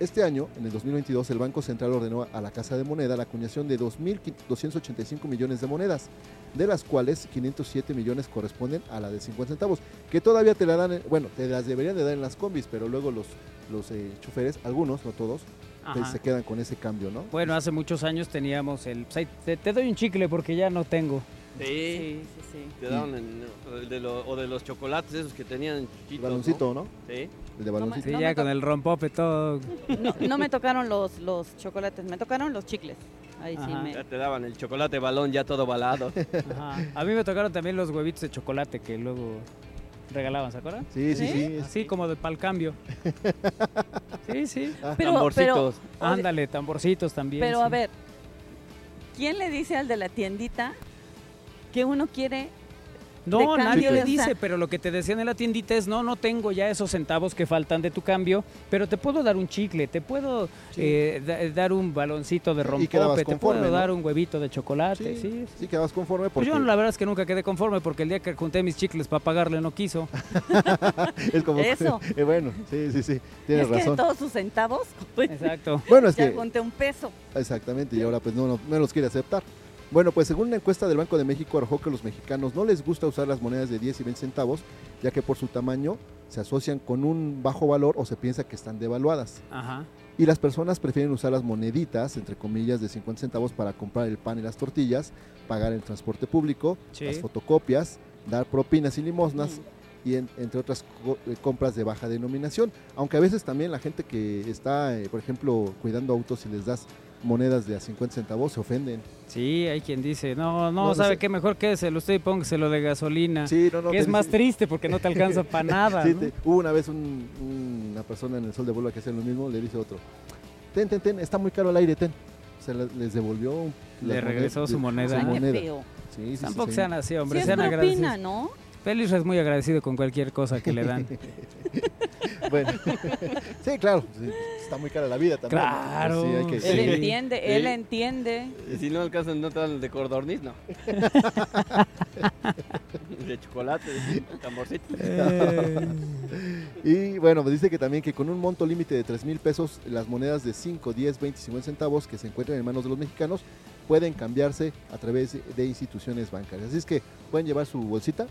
Este año, en el 2022, el Banco Central ordenó a la Casa de Moneda la acuñación de 2.285 millones de monedas, de las cuales 507 millones corresponden a la de 50 centavos, que todavía te la dan, en- bueno, te las deberían de dar en las combis, pero luego los, los eh, choferes, algunos, no todos, pues, se quedan con ese cambio, ¿no? Bueno, hace muchos años teníamos el... pues, Te, te doy un chicle porque ya no tengo. Sí. Sí, sí, sí. Te daban en- o de lo- o de los chocolates esos que tenían El chiquitos, baloncito, ¿no? ¿no? Sí. El de baloncito. Sí, No ya me con el rompope todo. No, no me tocaron los, los chocolates, me tocaron los chicles. Ahí sí me... Ya te daban el chocolate balón ya todo balado. Ajá. A mí me tocaron también los huevitos de chocolate que luego regalaban, ¿se acuerdan? Sí, sí, ¿Sí? sí. Así como de pal cambio. Sí, sí. Ah, Pero, Tamborcitos. Ándale, tamborcitos también. pero sí. a ver, ¿quién le dice al de la tiendita que uno quiere No, de nadie le o sea- dice, pero lo que te decían en la tiendita es, no, no tengo ya esos centavos que faltan de tu cambio, pero te puedo dar un chicle, te puedo Sí. eh, da- dar un baloncito de rompope, te puedo ¿no? dar un huevito de chocolate, sí. sí, sí. quedabas conforme Pues porque yo la verdad es que nunca quedé conforme porque el día que junté mis chicles para pagarle no quiso. es como... Eso. Eh, bueno, sí, sí, sí, tienes es que de razón. todos sus centavos, pues, Exacto. Bueno, es ya que... junté un peso. Exactamente, y ahora pues no, no, no los quiere aceptar. Bueno, pues según una encuesta del Banco de México arrojó que los mexicanos no les gusta usar las monedas de 10 y 20 centavos, ya que por su tamaño se asocian con un bajo valor o se piensa que están devaluadas. Ajá. Y las personas prefieren usar las moneditas, entre comillas, de 50 centavos para comprar el pan y las tortillas, pagar el transporte público, Sí. las fotocopias, dar propinas y limosnas, y en- entre otras co- eh, compras de baja denominación. Aunque a veces también la gente que está, eh, por ejemplo, cuidando autos y les das monedas de a 50 centavos se ofenden. Sí, hay quien dice, no, no, No, no ¿sabe sé. qué? Mejor quédeselo usted y póngaselo de gasolina. Sí, no, no. que es más triste porque no te alcanza para nada. Sí, ¿no? te- hubo una vez un- un- una persona en el Sol de Bolívar que hacía lo mismo, le dice a otro, ten, ten, ten, está muy caro el aire, ten. Se les devolvió. Le regresó su moneda. su moneda. feo. Sí, sí, sí, Tampoco sí. sean así, hombre, sean agradecidos. ¿no? Félix es muy agradecido con cualquier cosa que le dan. Bueno, sí, claro, sí, está muy cara la vida también. Claro. Sí, hay que- Él Sí. entiende, él entiende. Y si no alcanzan, no te dan el de cordorniz, no. de chocolate, tamborcito. Eh, Y bueno, me dice que también que con un monto límite de 3 mil pesos, las monedas de 5, 10, 20 y 50 centavos que se encuentran en manos de los mexicanos pueden cambiarse a través de instituciones bancarias. Así es que pueden llevar su bolsita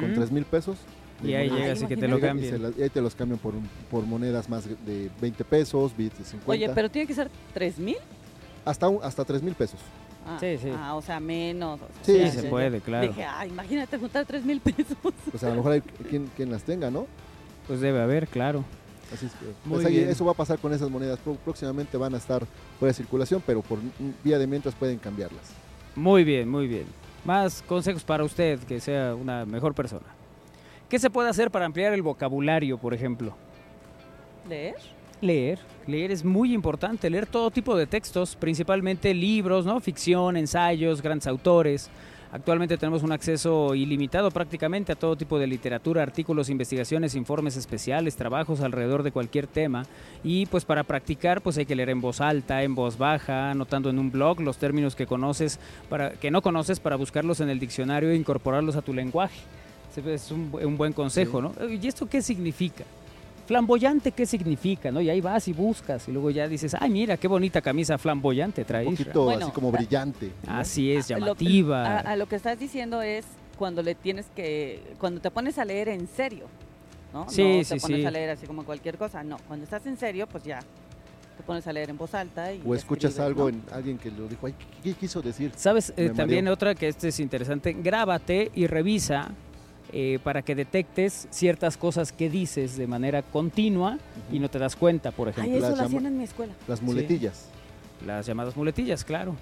con ujú. 3 mil pesos. Y ahí llegas y que te lo Llega y las- ahí te los cambian por, por monedas más de 20 pesos, bits de 50. Oye, pero tiene que ser tres mil. hasta, un- hasta 3 mil pesos. Ah, Sí, sí. ah, o sea, menos. o sea, Sí, se puede, claro. Dije, ah, imagínate juntar tres mil pesos. O sea, a lo mejor hay quien, quien las tenga, ¿no? Pues debe haber, claro. Así es que, Muy pues ahí bien. eso va a pasar con esas monedas. Próximamente van a estar fuera de circulación, pero por vía de mientras pueden cambiarlas. Muy bien, muy bien. Más consejos para usted, que sea una mejor persona. ¿Qué se puede hacer para ampliar el vocabulario, por ejemplo? ¿Leer? Leer. Leer es muy importante, leer todo tipo de textos, principalmente libros, ¿no? Ficción, ensayos, grandes autores. Actualmente tenemos un acceso ilimitado prácticamente a todo tipo de literatura, artículos, investigaciones, informes especiales, trabajos alrededor de cualquier tema. Y pues para practicar pues hay que leer en voz alta, en voz baja, anotando en un blog los términos que conoces, para, que no conoces para buscarlos en el diccionario e incorporarlos a tu lenguaje. Es un, un buen consejo, ¿no? ¿Y esto qué significa? Flamboyante, ¿qué significa? ¿no? Y ahí vas y buscas y luego ya dices, ay, mira, qué bonita camisa flamboyante trae. Un poquito así como brillante. Así es, llamativa. a, lo que estás diciendo es cuando le tienes que, cuando te pones a leer en serio, ¿no? Sí, no sí, te pones sí. a leer así como cualquier cosa, no. Cuando estás en serio, pues ya te pones a leer en voz alta y O escuchas escribes, algo ¿no? en alguien que lo dijo, ay, ¿qué, qué quiso decir? ¿Sabes? Eh, también otra que este es interesante, grábate y revisa eh, para que detectes ciertas cosas que dices de manera continua y no te das cuenta, por ejemplo. Ay, eso Las lo hacían en mi escuela. Las muletillas. Las llamadas muletillas, claro.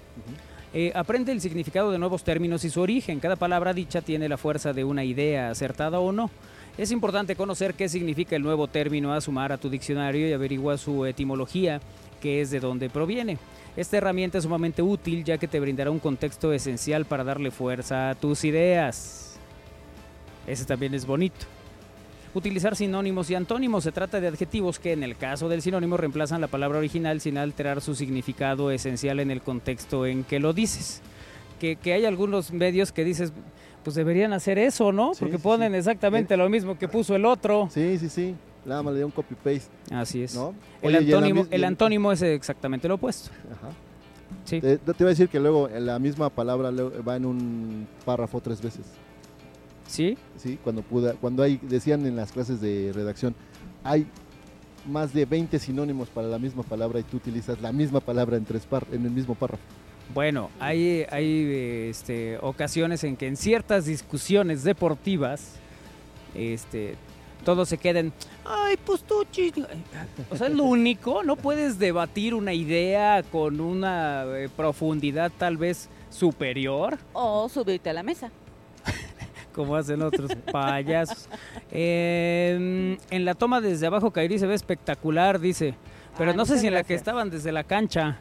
Eh, aprende el significado de nuevos términos y su origen. Cada palabra dicha tiene la fuerza de una idea, acertada o no. Es importante conocer qué significa el nuevo término a sumar a tu diccionario y averigua su etimología, que es de dónde proviene. Esta herramienta es sumamente útil ya que te brindará un contexto esencial para darle fuerza a tus ideas. Ese también es bonito. Utilizar sinónimos y antónimos. Se trata de adjetivos que en el caso del sinónimo reemplazan la palabra original sin alterar su significado esencial en el contexto en que lo dices. Que, que hay algunos medios que dices, pues deberían hacer eso, ¿no? Sí, Porque sí, ponen sí. exactamente lo mismo que puso el otro. Sí, sí, sí. Nada más le dio un copy-paste, Así es. ¿no? El, Oye, antónimo, el es exactamente lo opuesto. Ajá. Sí. Te, te iba a decir que luego en la misma palabra va en un párrafo tres veces. ¿Sí? ¿sí? Cuando, puda, cuando hay, decían en las clases de redacción, hay más de 20 sinónimos para la misma palabra y tú utilizas la misma palabra en, tres par- en el mismo párrafo. Bueno, hay, hay este, ocasiones en que en ciertas discusiones deportivas, este, todos se queden, ay, pues tú, chi-". O sea, es lo único, no puedes debatir una idea con una eh, profundidad tal vez superior, O subirte a la mesa. Como hacen otros payasos. Eh, en la toma desde abajo, Kairi se ve espectacular, dice. Pero no sé si en la que estaban desde la cancha.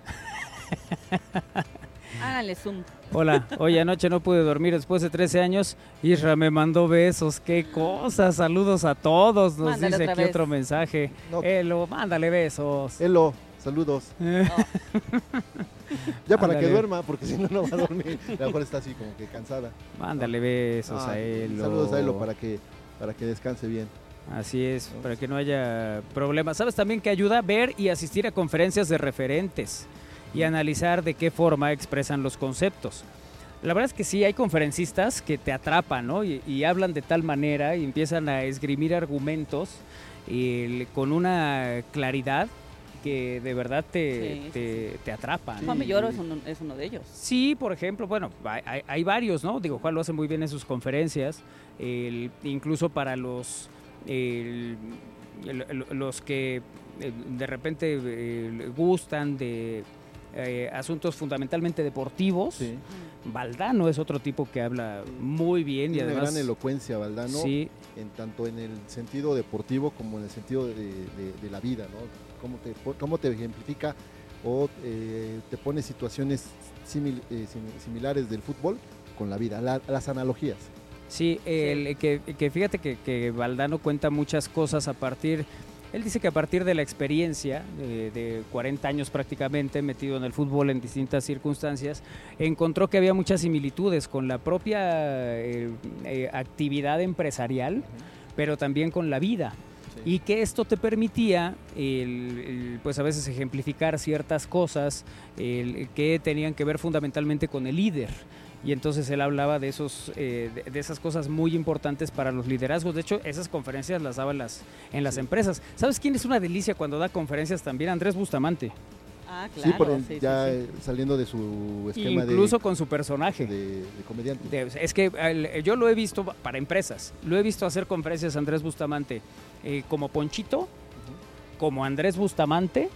Háganle zoom. Hola, hoy anoche no pude dormir después de 13 años. Isra me mandó besos, qué cosas. Saludos a todos, nos Mándale dice otra aquí vez. otro mensaje. No. Elo, mándale besos. Elo, saludos. Ya para que duerma, porque si no, no va a dormir. A lo mejor está así como que cansada. Mándale besos Ah, a Elo. Saludos a Elo para que, para que descanse bien. Así es, para que no haya problemas. ¿Sabes también que ayuda a ver y asistir a conferencias de referentes y analizar de qué forma expresan los conceptos? La verdad es que sí, hay conferencistas que te atrapan, ¿no? Y, y hablan de tal manera y empiezan a esgrimir argumentos eh, con una claridad que de verdad te, Sí, sí, te, te atrapan. Juan Villoro es uno, es uno de ellos. Sí, por ejemplo, bueno, hay, hay- varios, ¿no? Digo, Juan lo hace muy bien en sus conferencias, el- incluso para los, el- el- el- los que eh, de repente eh, gustan de eh, asuntos fundamentalmente deportivos. Sí. Valdano es otro tipo que habla muy bien y además... gran elocuencia, Valdano, Sí, en tanto en el sentido deportivo como en el sentido de, de- de la vida, ¿no? Cómo te, cómo te ejemplifica o eh, te pone situaciones simil- eh, sim- similares del fútbol con la vida, la- las analogías. Sí, el, Que, que fíjate que, que Valdano cuenta muchas cosas a partir, él dice que a partir de la experiencia de, de 40 años prácticamente metido en el fútbol en distintas circunstancias, encontró que había muchas similitudes con la propia eh, eh, actividad empresarial, pero también con la vida. Y que esto te permitía, el- el, pues a veces ejemplificar ciertas cosas el- que tenían que ver fundamentalmente con el líder. Y entonces él hablaba de, esos, eh, de, de esas cosas muy importantes para los liderazgos. De hecho, esas conferencias las daba en las, en las empresas. ¿Sabes quién es una delicia cuando da conferencias también? Andrés Bustamante. Ah, sí, claro. por- sí, sí, ya sí. eh, saliendo de su esquema de- Incluso con su personaje. de, de comediante. De- es que el- yo lo he visto para empresas, lo he visto hacer conferencias Andrés Bustamante eh, como Ponchito, como Andrés Bustamante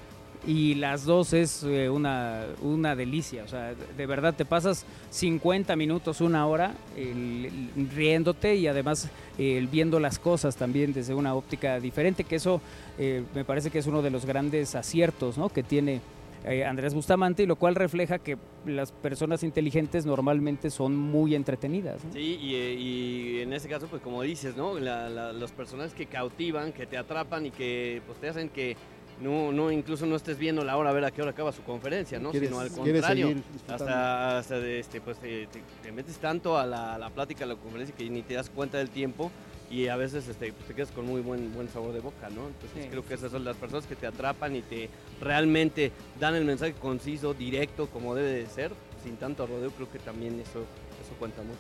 y las dos es eh, una, una delicia. O sea, de verdad te pasas 50 minutos, una hora el- el- riéndote y además el viendo las cosas también desde una óptica diferente, que eso eh, me parece que es uno de los grandes aciertos ¿no? que tiene eh, Andrés Bustamante y lo cual refleja que las personas inteligentes normalmente son muy entretenidas. ¿no? Sí, y, eh, y en ese caso, pues como dices, ¿no? La- la- los personajes que cautivan, que te atrapan y que pues, te hacen que no, no, incluso no estés viendo la hora a ver a qué hora acaba su conferencia, ¿no? ¿Quieres- Sino al contrario. Hasta, hasta de este, pues te, te- te metes tanto a la, a la plática, a la conferencia que ni te das cuenta del tiempo y a veces este, pues, te quedas con muy buen, buen sabor de boca, ¿no? Entonces Sí. creo que esas son las personas que te atrapan y te realmente dan el mensaje conciso, directo, como debe de ser, sin tanto rodeo, creo que también eso, eso cuenta mucho.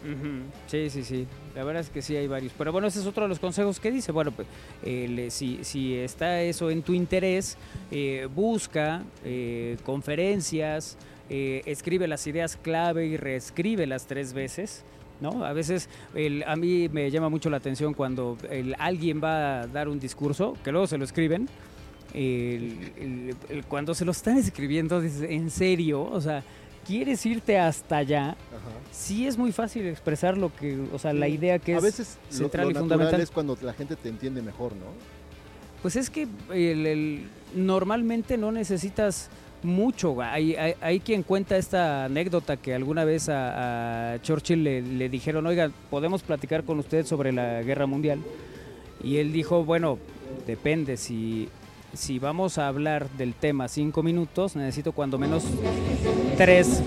Sí, sí, sí. La verdad es que sí hay varios. Pero bueno, ese es otro de los consejos que dice. Bueno, pues eh, le- si, si está eso en tu interés, eh, busca eh, conferencias, eh, escribe las ideas clave y reescríbelas tres veces. ¿No? A veces el- a mí me llama mucho la atención cuando el- alguien va a dar un discurso, que luego se lo escriben, el- cuando se lo están escribiendo, dices, ¿en serio? O sea, ¿quieres irte hasta allá? Ajá. Sí es muy fácil expresar lo que, o sea, la idea que a es veces central lo, y fundamental. es cuando la gente te entiende mejor, ¿no? Pues es que normalmente no necesitas mucho. Hay, hay, hay quien cuenta esta anécdota que alguna vez a, a Churchill le, le dijeron, oiga, ¿podemos platicar con usted sobre la guerra mundial? Y él dijo, bueno, depende, si, si vamos a hablar del tema cinco minutos, necesito cuando menos tres,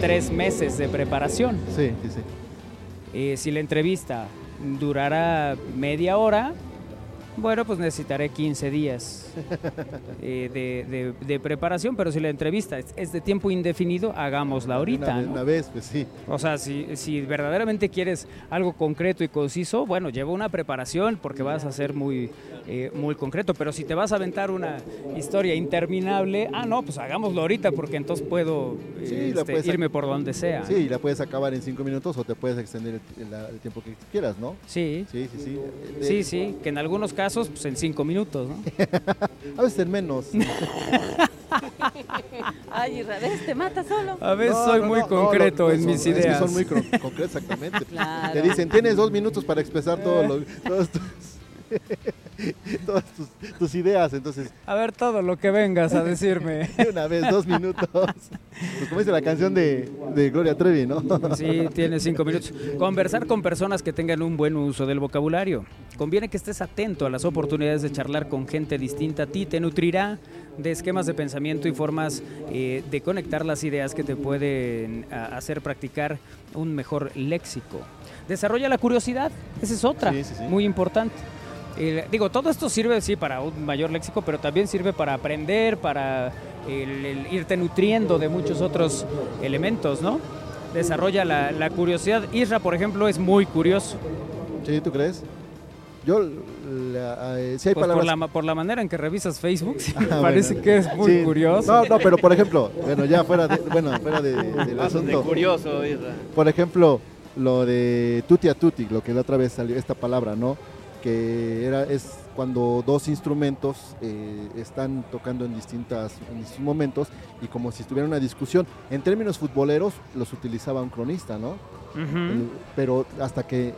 tres meses de preparación. Sí, sí, sí. Eh, si la entrevista durará media hora, bueno, pues necesitaré 15 días eh, de, de- de preparación, pero si la entrevista es, es de tiempo indefinido, hagámosla ahorita. Una, ¿no? una vez, pues sí. O sea, si, si verdaderamente quieres algo concreto y conciso, bueno, lleva una preparación porque vas a ser muy, eh, muy concreto. Pero si te vas a aventar una historia interminable, ah, no, pues hagámoslo ahorita porque entonces puedo eh, Sí, este, irme por donde sea. Sí, y la puedes acabar en cinco minutos o te puedes extender el, el- el tiempo que quieras, ¿no? Sí, Sí, sí, sí. Sí, sí, que en algunos casos, pues en cinco minutos, ¿no? A veces en menos. Ay, Isra, ¿ves? Te mata solo. A veces No, soy no, muy no, concreto no, en son- mis es que ideas. son muy concretos, exactamente. Claro. Te dicen, tienes dos minutos para expresar todo lo- todos tus, todas tus, tus ideas. Entonces, A ver todo lo que vengas a decirme. de una vez, dos minutos. Pues como dice la canción de, de Gloria Trevi, ¿no? Sí, tiene cinco minutos. Conversar con personas que tengan un buen uso del vocabulario. Conviene que estés atento a las oportunidades de charlar con gente distinta a ti. Te nutrirá de esquemas de pensamiento y formas eh, de conectar las ideas que te pueden hacer practicar un mejor léxico. Desarrolla la curiosidad. Esa es otra, Sí, sí, sí. muy importante. Eh, digo, todo esto sirve, sí, para un mayor léxico, pero también sirve para aprender, para el- el irte nutriendo de muchos otros elementos, ¿no? Desarrolla la, la curiosidad. Isra, por ejemplo, es muy curioso. ¿Sí, tú crees? Yo, la- eh, sí hay Pues por, palabras... la, ma- por la manera en que revisas Facebook, sí me Ah, parece bueno. que es muy Sí. curioso. No, no, pero por ejemplo, bueno, ya fuera de, bueno, fuera de- del asunto. curioso, Isra. Por ejemplo, lo de tutti a tutti, lo que la otra vez salió, esta palabra, ¿no? Que era, es cuando dos instrumentos eh, están tocando en, distintas, en distintos momentos y como si estuviera una discusión. En términos futboleros los utilizaba un cronista, ¿no? El- pero hasta que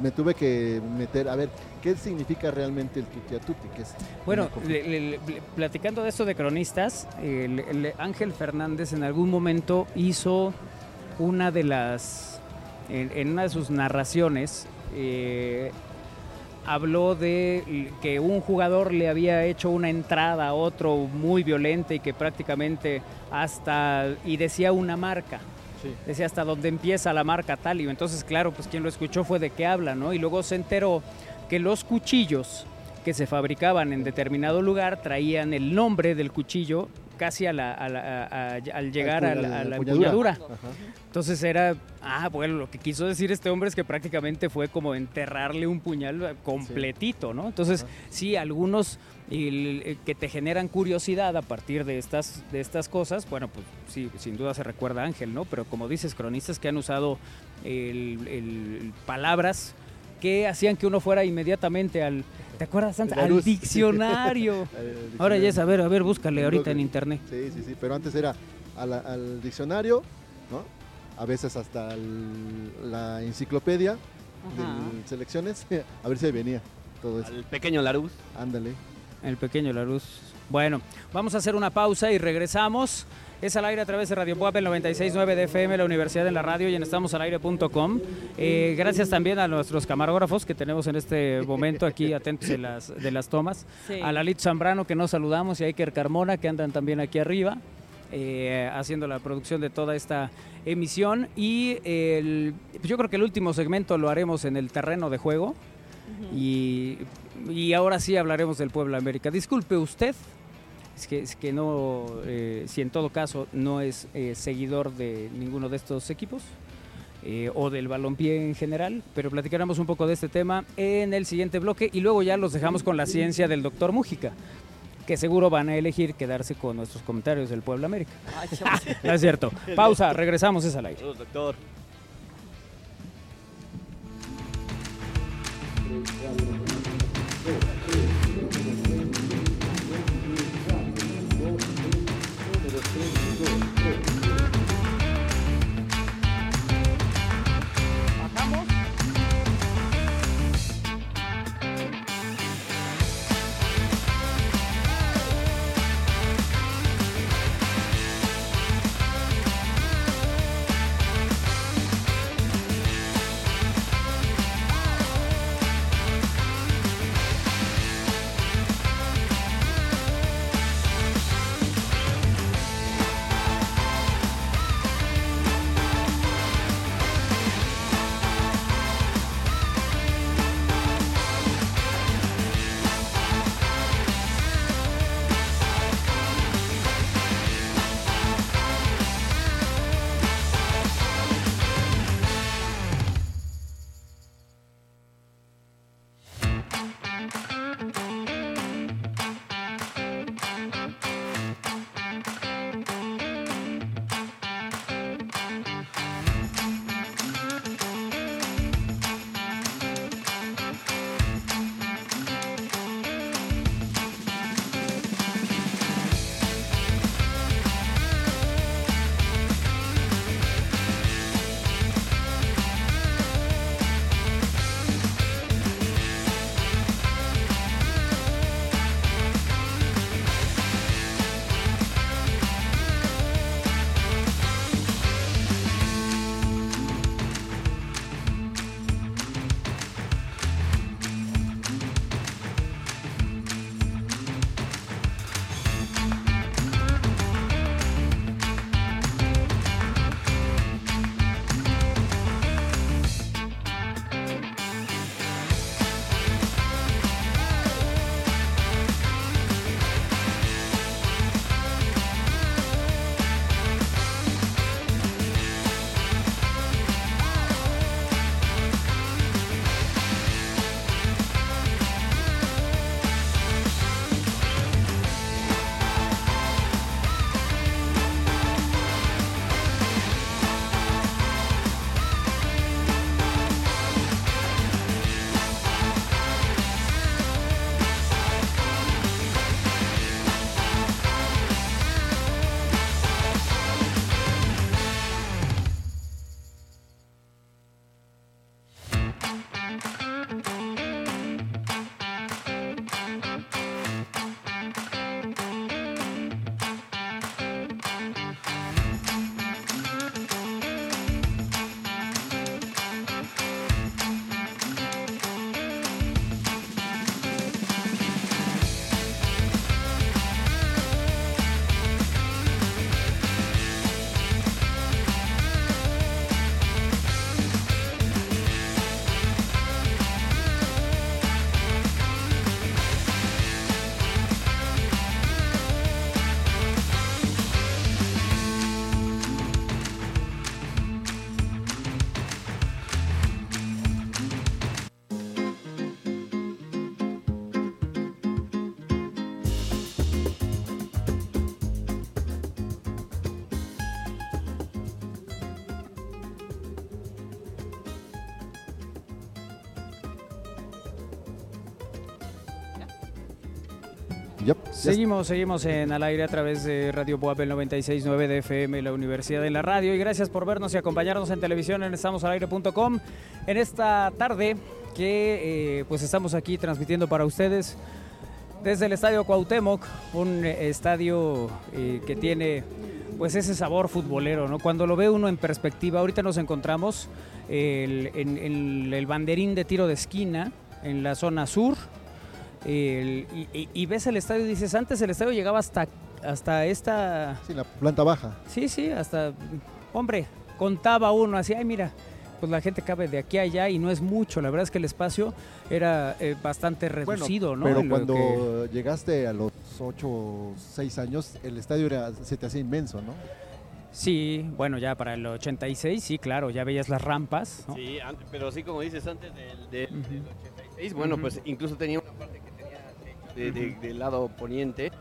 me tuve que meter a ver qué significa realmente el tutti, que es Bueno, le- le- platicando de esto de cronistas, el, el Ángel Fernández en algún momento hizo una de las, en, en una de sus narraciones, eh, habló de que un jugador le había hecho una entrada a otro muy violenta y que prácticamente hasta, y decía una marca. Sí. Decía hasta dónde empieza la marca tal y entonces claro, pues quien lo escuchó fue de qué habla, ¿no? Y luego se enteró que los cuchillos que se fabricaban en determinado lugar traían el nombre del cuchillo casi a la- a la- a- al llegar a la, a la empuñadura. Entonces era, ah, bueno, lo que quiso decir este hombre es que prácticamente fue como enterrarle un puñal completito, ¿no? Entonces, Ajá. sí, algunos que te generan curiosidad a partir de estas, de estas cosas, bueno, pues sí, sin duda se recuerda a Ángel, ¿no? Pero como dices, cronistas que han usado el- el- palabras que hacían que uno fuera inmediatamente al, ¿Te acuerdas antes? Al diccionario. Ahora ya es, a ver, a ver, búscale ahorita en internet. Sí, sí, sí, pero antes era al diccionario, ¿no? A veces hasta el- la enciclopedia de selecciones, a ver si ahí venía todo eso. Al pequeño Larus. Ándale. El pequeño La Luz. Bueno, vamos a hacer una pausa y regresamos. Es al aire a través de Radio Puebla, el 96.9 de FM, la Universidad en la Radio y en estamosalaire.com. Eh, gracias también a nuestros camarógrafos que tenemos en este momento aquí atentos de las, de las tomas. Sí. A Lalito Zambrano que nos saludamos y a Iker Carmona que andan también aquí arriba. eh, haciendo la producción de toda esta emisión y el- pues yo creo que el último segmento lo haremos en el terreno de juego y, y ahora sí hablaremos del Puebla América. Disculpe usted, es que, es que no, eh, si en todo caso no es eh, seguidor de ninguno de estos equipos eh, o del balompié en general, pero platicaremos un poco de este tema en el siguiente bloque y luego ya los dejamos con la ciencia del doctor Mújica que seguro van a elegir quedarse con nuestros comentarios del Pueblo América. Ah, no es cierto. Pausa, regresamos es al aire. Saludos, doctor. Seguimos, seguimos en al aire a través de Radio Boab el 96.9 de FM, la Universidad de la Radio. Y gracias por vernos y acompañarnos en televisión en estamosalaire.com en esta tarde que eh, pues estamos aquí transmitiendo para ustedes desde el Estadio Cuauhtémoc, un eh, estadio eh, que tiene pues ese sabor futbolero, ¿no? Cuando lo ve uno en perspectiva, ahorita nos encontramos en el banderín de tiro de esquina en la zona sur. El- y, ves el estadio y dices, antes el estadio llegaba hasta, hasta esta... sí, la planta baja. Sí, sí, hasta... Hombre, contaba uno así, ay mira, pues la gente cabe de aquí a allá y no es mucho. La verdad es que el espacio era eh, bastante reducido, ¿no? Pero cuando que- llegaste a los 8 o 6 años, el estadio era, se te hacía inmenso, ¿no? Sí, bueno, ya para el 86, sí, claro, ya veías las rampas, ¿no? Sí, antes- pero sí, como dices, antes del, del- Ujú. del 86, bueno, pues incluso tenía una parte de- de- del lado poniente.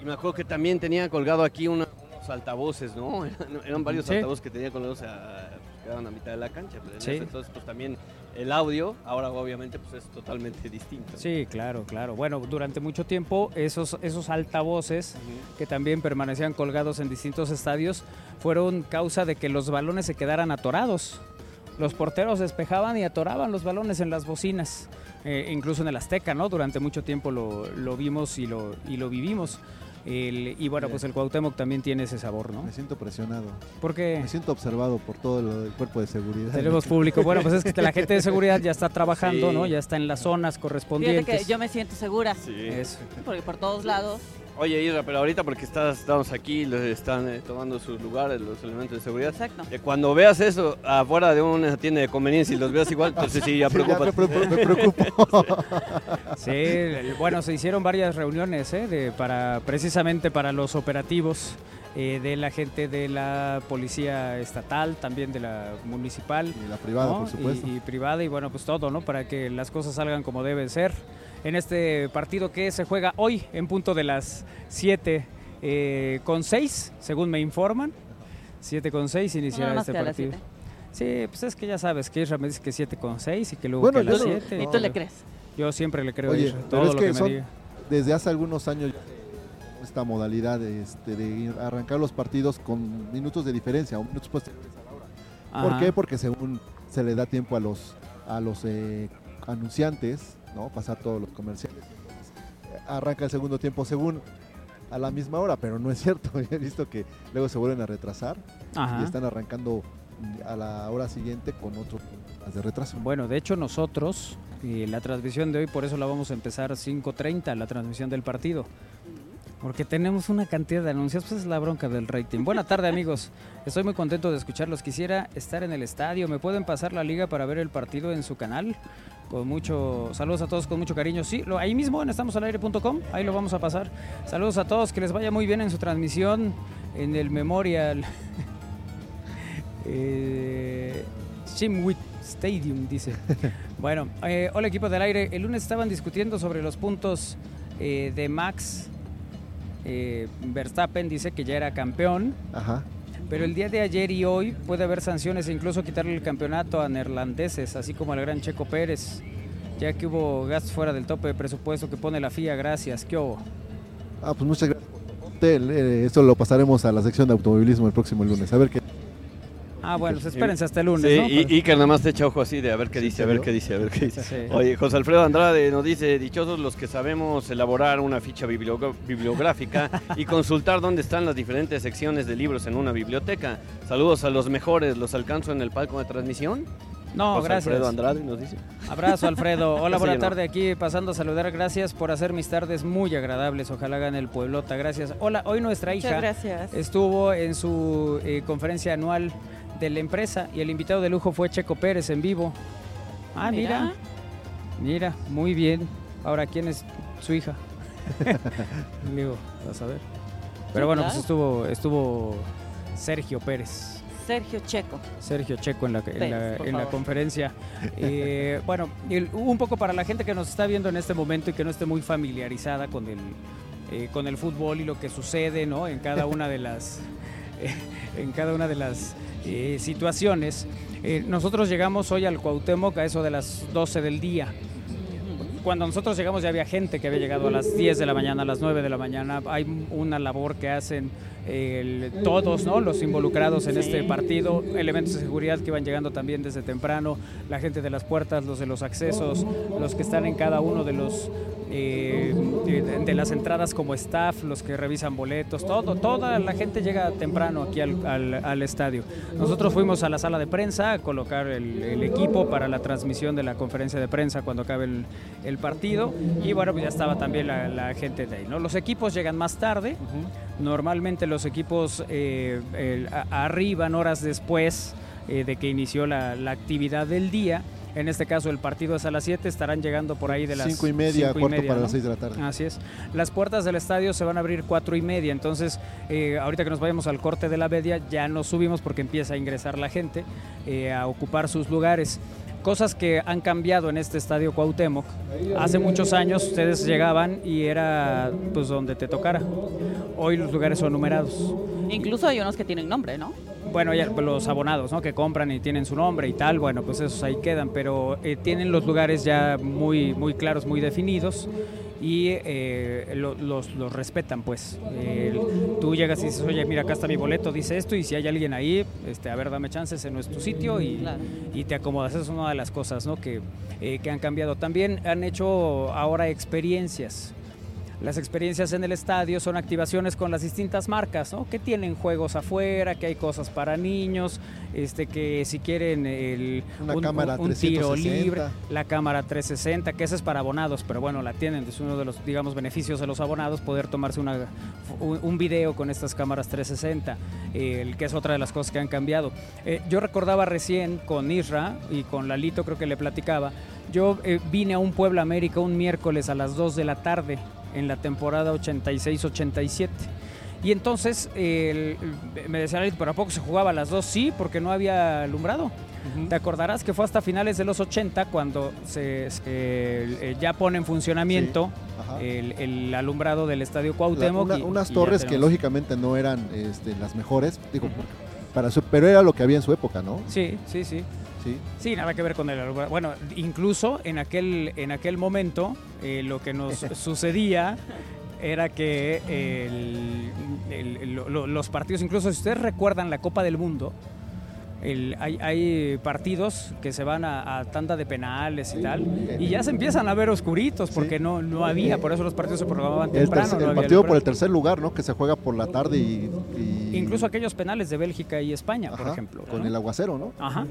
Y me acuerdo que también tenía colgado aquí una- unos altavoces, ¿no? Eran, eran varios Sí. altavoces que tenía colgados a, quedaban a mitad de la cancha. Pero en Sí. ese entonces, pues también el audio, ahora obviamente, pues es totalmente distinto. Sí, claro, claro. Bueno, durante mucho tiempo esos, esos altavoces que también permanecían colgados en distintos estadios fueron causa de que los balones se quedaran atorados. Los porteros despejaban y atoraban los balones en las bocinas, eh, incluso en el Azteca, ¿no? Durante mucho tiempo lo, lo vimos y lo, y lo vivimos. El- y bueno, pues el Cuauhtémoc también tiene ese sabor, ¿no? Me siento presionado. Porque Me siento observado por todo el, el cuerpo de seguridad. tenemos público. Bueno, pues es que la gente de seguridad ya está trabajando, Sí. ¿no? Ya está en las zonas Fíjate correspondientes. que yo me siento segura, Sí. Eso. porque por todos lados. Oye, Isra, pero ahorita porque estás, estamos aquí, los están eh, tomando sus lugares, los elementos de seguridad. Exacto. Eh, cuando veas eso afuera de una tienda de conveniencia y los veas igual, entonces sí, ya Sí, preocupa. me, pre- me preocupo. Sí, el- bueno, se hicieron varias reuniones ¿eh? de, para, precisamente para los operativos eh, de la gente de la policía estatal, también de la municipal. y la privada, ¿no? por supuesto. Y, y privada y bueno, pues todo, ¿no? Para que las cosas salgan como deben ser. En este partido que se juega hoy en punto de las 7 eh, con 6, según me informan. 7 con 6 No, iniciará este a partido. Sí, pues es que ya sabes que Isra me dice que 7 con 6 y que luego Bueno, que a las yo no- 7. ¿Y tú le crees? Yo siempre le creo a Oye, Isra, pero todo es lo que que, me son- diga. Desde hace algunos años esta modalidad este, de arrancar los partidos con minutos de diferencia o minutos posteriores a la hora. ¿Por Ajá. qué? Porque según se le da tiempo a los a los eh, anunciantes, ¿no? Pasar todos los comerciales. Eh, arranca el segundo tiempo según a la misma hora, pero no es cierto. He visto que luego se vuelven a retrasar Ajá. y están arrancando a la hora siguiente con otro de retraso. Bueno, de hecho nosotros, eh, la transmisión de hoy, por eso la vamos a empezar 5.30, la transmisión del partido. Porque tenemos una cantidad de anuncios, pues es la bronca del rating. Buena tarde amigos, estoy muy contento de escucharlos. Quisiera estar en el estadio, ¿me pueden pasar la liga para ver el partido en su canal? Con mucho, saludos a todos con mucho cariño. Sí, lo- ahí mismo en estamosalaire.com, ahí lo vamos a pasar. Saludos a todos, que les vaya muy bien en su transmisión en el Memorial. eh, Shimwit Stadium, dice. bueno, eh, hola equipo del aire. El lunes estaban discutiendo sobre los puntos eh, de Max eh, Verstappen, dice que ya era campeón. Ajá. Pero el día de ayer y hoy puede haber sanciones e incluso quitarle el campeonato a neerlandeses, así como al gran Checo Pérez, ya que hubo gastos fuera del tope de presupuesto que pone la FIA. Gracias. ¿Qué hubo? Ah, pues muchas gracias. Eh, Esto lo pasaremos a la sección de automovilismo el próximo lunes. A ver qué. Ah, bueno, pues espérense hasta el lunes, Sí, ¿no? y, y que nada más te echa ojo así de a ver qué ¿Sí, dice, a ver qué dice, a ver qué dice. Sí. Oye, José Alfredo Andrade nos dice, dichosos los que sabemos elaborar una ficha bibliográfica y consultar dónde están las diferentes secciones de libros en una biblioteca. Saludos a los mejores, ¿los alcanzo en el palco de transmisión? No, José gracias. Alfredo Andrade nos dice. Abrazo, Alfredo. Hola, buena tarde aquí, pasando a saludar. Gracias por hacer mis tardes muy agradables. Ojalá gane el Pueblota. Gracias. Hola, hoy nuestra hija gracias. estuvo en su eh, conferencia anual de la empresa y el invitado de lujo fue Checo Pérez en vivo. Ah, mira. Mira, muy bien. Ahora, ¿quién es su hija? Digo, vas a ver. Pero bueno, pues estuvo, estuvo Sergio Pérez. Sergio Checo. Sergio Checo en la, en la- en la conferencia. Eh, bueno, el- un poco para la gente que nos está viendo en este momento y que no esté muy familiarizada con el, eh, con el fútbol y lo que sucede ¿no? en cada una de las, eh, en cada una de las eh, situaciones. Eh, nosotros llegamos hoy al Cuauhtémoc a eso de las 12 del día. cuando nosotros llegamos ya había gente que había llegado a las 10 de la mañana, a las 9 de la mañana. Hay una labor que hacen el- todos ¿no? los involucrados en este partido, elementos de seguridad que iban llegando también desde temprano, la gente de las puertas, los de los accesos, los que están en cada uno de los eh, de, de las entradas como staff, los que revisan boletos, todo, toda la gente llega temprano aquí al, al- al estadio. Nosotros fuimos a la sala de prensa a colocar el, el equipo para la transmisión de la conferencia de prensa cuando acabe el, el partido y bueno, pues ya estaba también la, la gente de ahí. ¿no? Los equipos llegan más tarde, normalmente los equipos eh, el- arriban horas después eh, de que inició la, la actividad del día. En este caso el partido es a las 7, estarán llegando por ahí de las Cinco y media, cinco y cuarto media, para ¿no? las seis de la tarde. Así es. Las puertas del estadio se van a abrir cuatro y media, entonces eh, ahorita que nos vayamos al corte de la media ya nos subimos porque empieza a ingresar la gente a ocupar sus lugares. Cosas que han cambiado en este estadio Cuauhtémoc. Hace muchos años ustedes llegaban y era pues donde te tocara. Hoy los lugares son numerados. Incluso hay unos que tienen nombre, ¿no? Bueno, ya los abonados, ¿no? Que compran y tienen su nombre y tal, bueno, pues esos ahí quedan, pero eh, tienen los lugares ya muy, muy claros, muy definidos y eh, lo- los, los respetan, pues. El- tú llegas y dices, oye, mira, acá está mi boleto, dice esto, y si hay alguien ahí, este, a ver, dame chance, ese no es tu sitio y, Claro. y te acomodas. Esa es una de las cosas, ¿no? Que, eh, que han cambiado. También han hecho ahora experiencias. Las experiencias en el estadio son activaciones con las distintas marcas, ¿no? Que tienen juegos afuera, que hay cosas para niños, este, que si quieren el, Una cámara un tiro 360. libre, la cámara 360, que esa es para abonados, pero bueno, la tienen, es uno de los, digamos, beneficios de los abonados, poder tomarse una, un, un video con estas cámaras 360, el, que es otra de las cosas que han cambiado. Eh, yo recordaba recién con Isra y con Lalito, creo que le platicaba, yo eh, vine a un Puebla América un miércoles a las 2 de la tarde en la temporada 86-87. Y entonces el- me decía Lalito, pero ¿a poco se jugaba a las 2? Sí, porque no había alumbrado. Te acordarás que fue hasta finales de los 80 cuando se, se- eh, ya pone en funcionamiento el, el alumbrado del Estadio La- Cuauhtémoc. una- y- unas y torres que lógicamente no eran este, las mejores, digo, para su- pero era lo que había en su época, ¿no? Sí, sí, sí. Sí. Sí, nada que ver con el. Bueno, incluso en aquel, en aquel momento eh, lo que nos sucedía era que el- el- lo- lo- los partidos, incluso si ustedes recuerdan la Copa del Mundo, el- hay, hay partidos que se van a, a tanda de penales y tal, y ya se empiezan a ver oscuritos porque no, no había, por eso los partidos se programaban El, temprano. tercer- no el partido por el tercer lugar, ¿no? Que se juega por la tarde y... y- Incluso aquellos penales de Bélgica y España, por ejemplo. Con ¿no? el aguacero, ¿no? Ajá.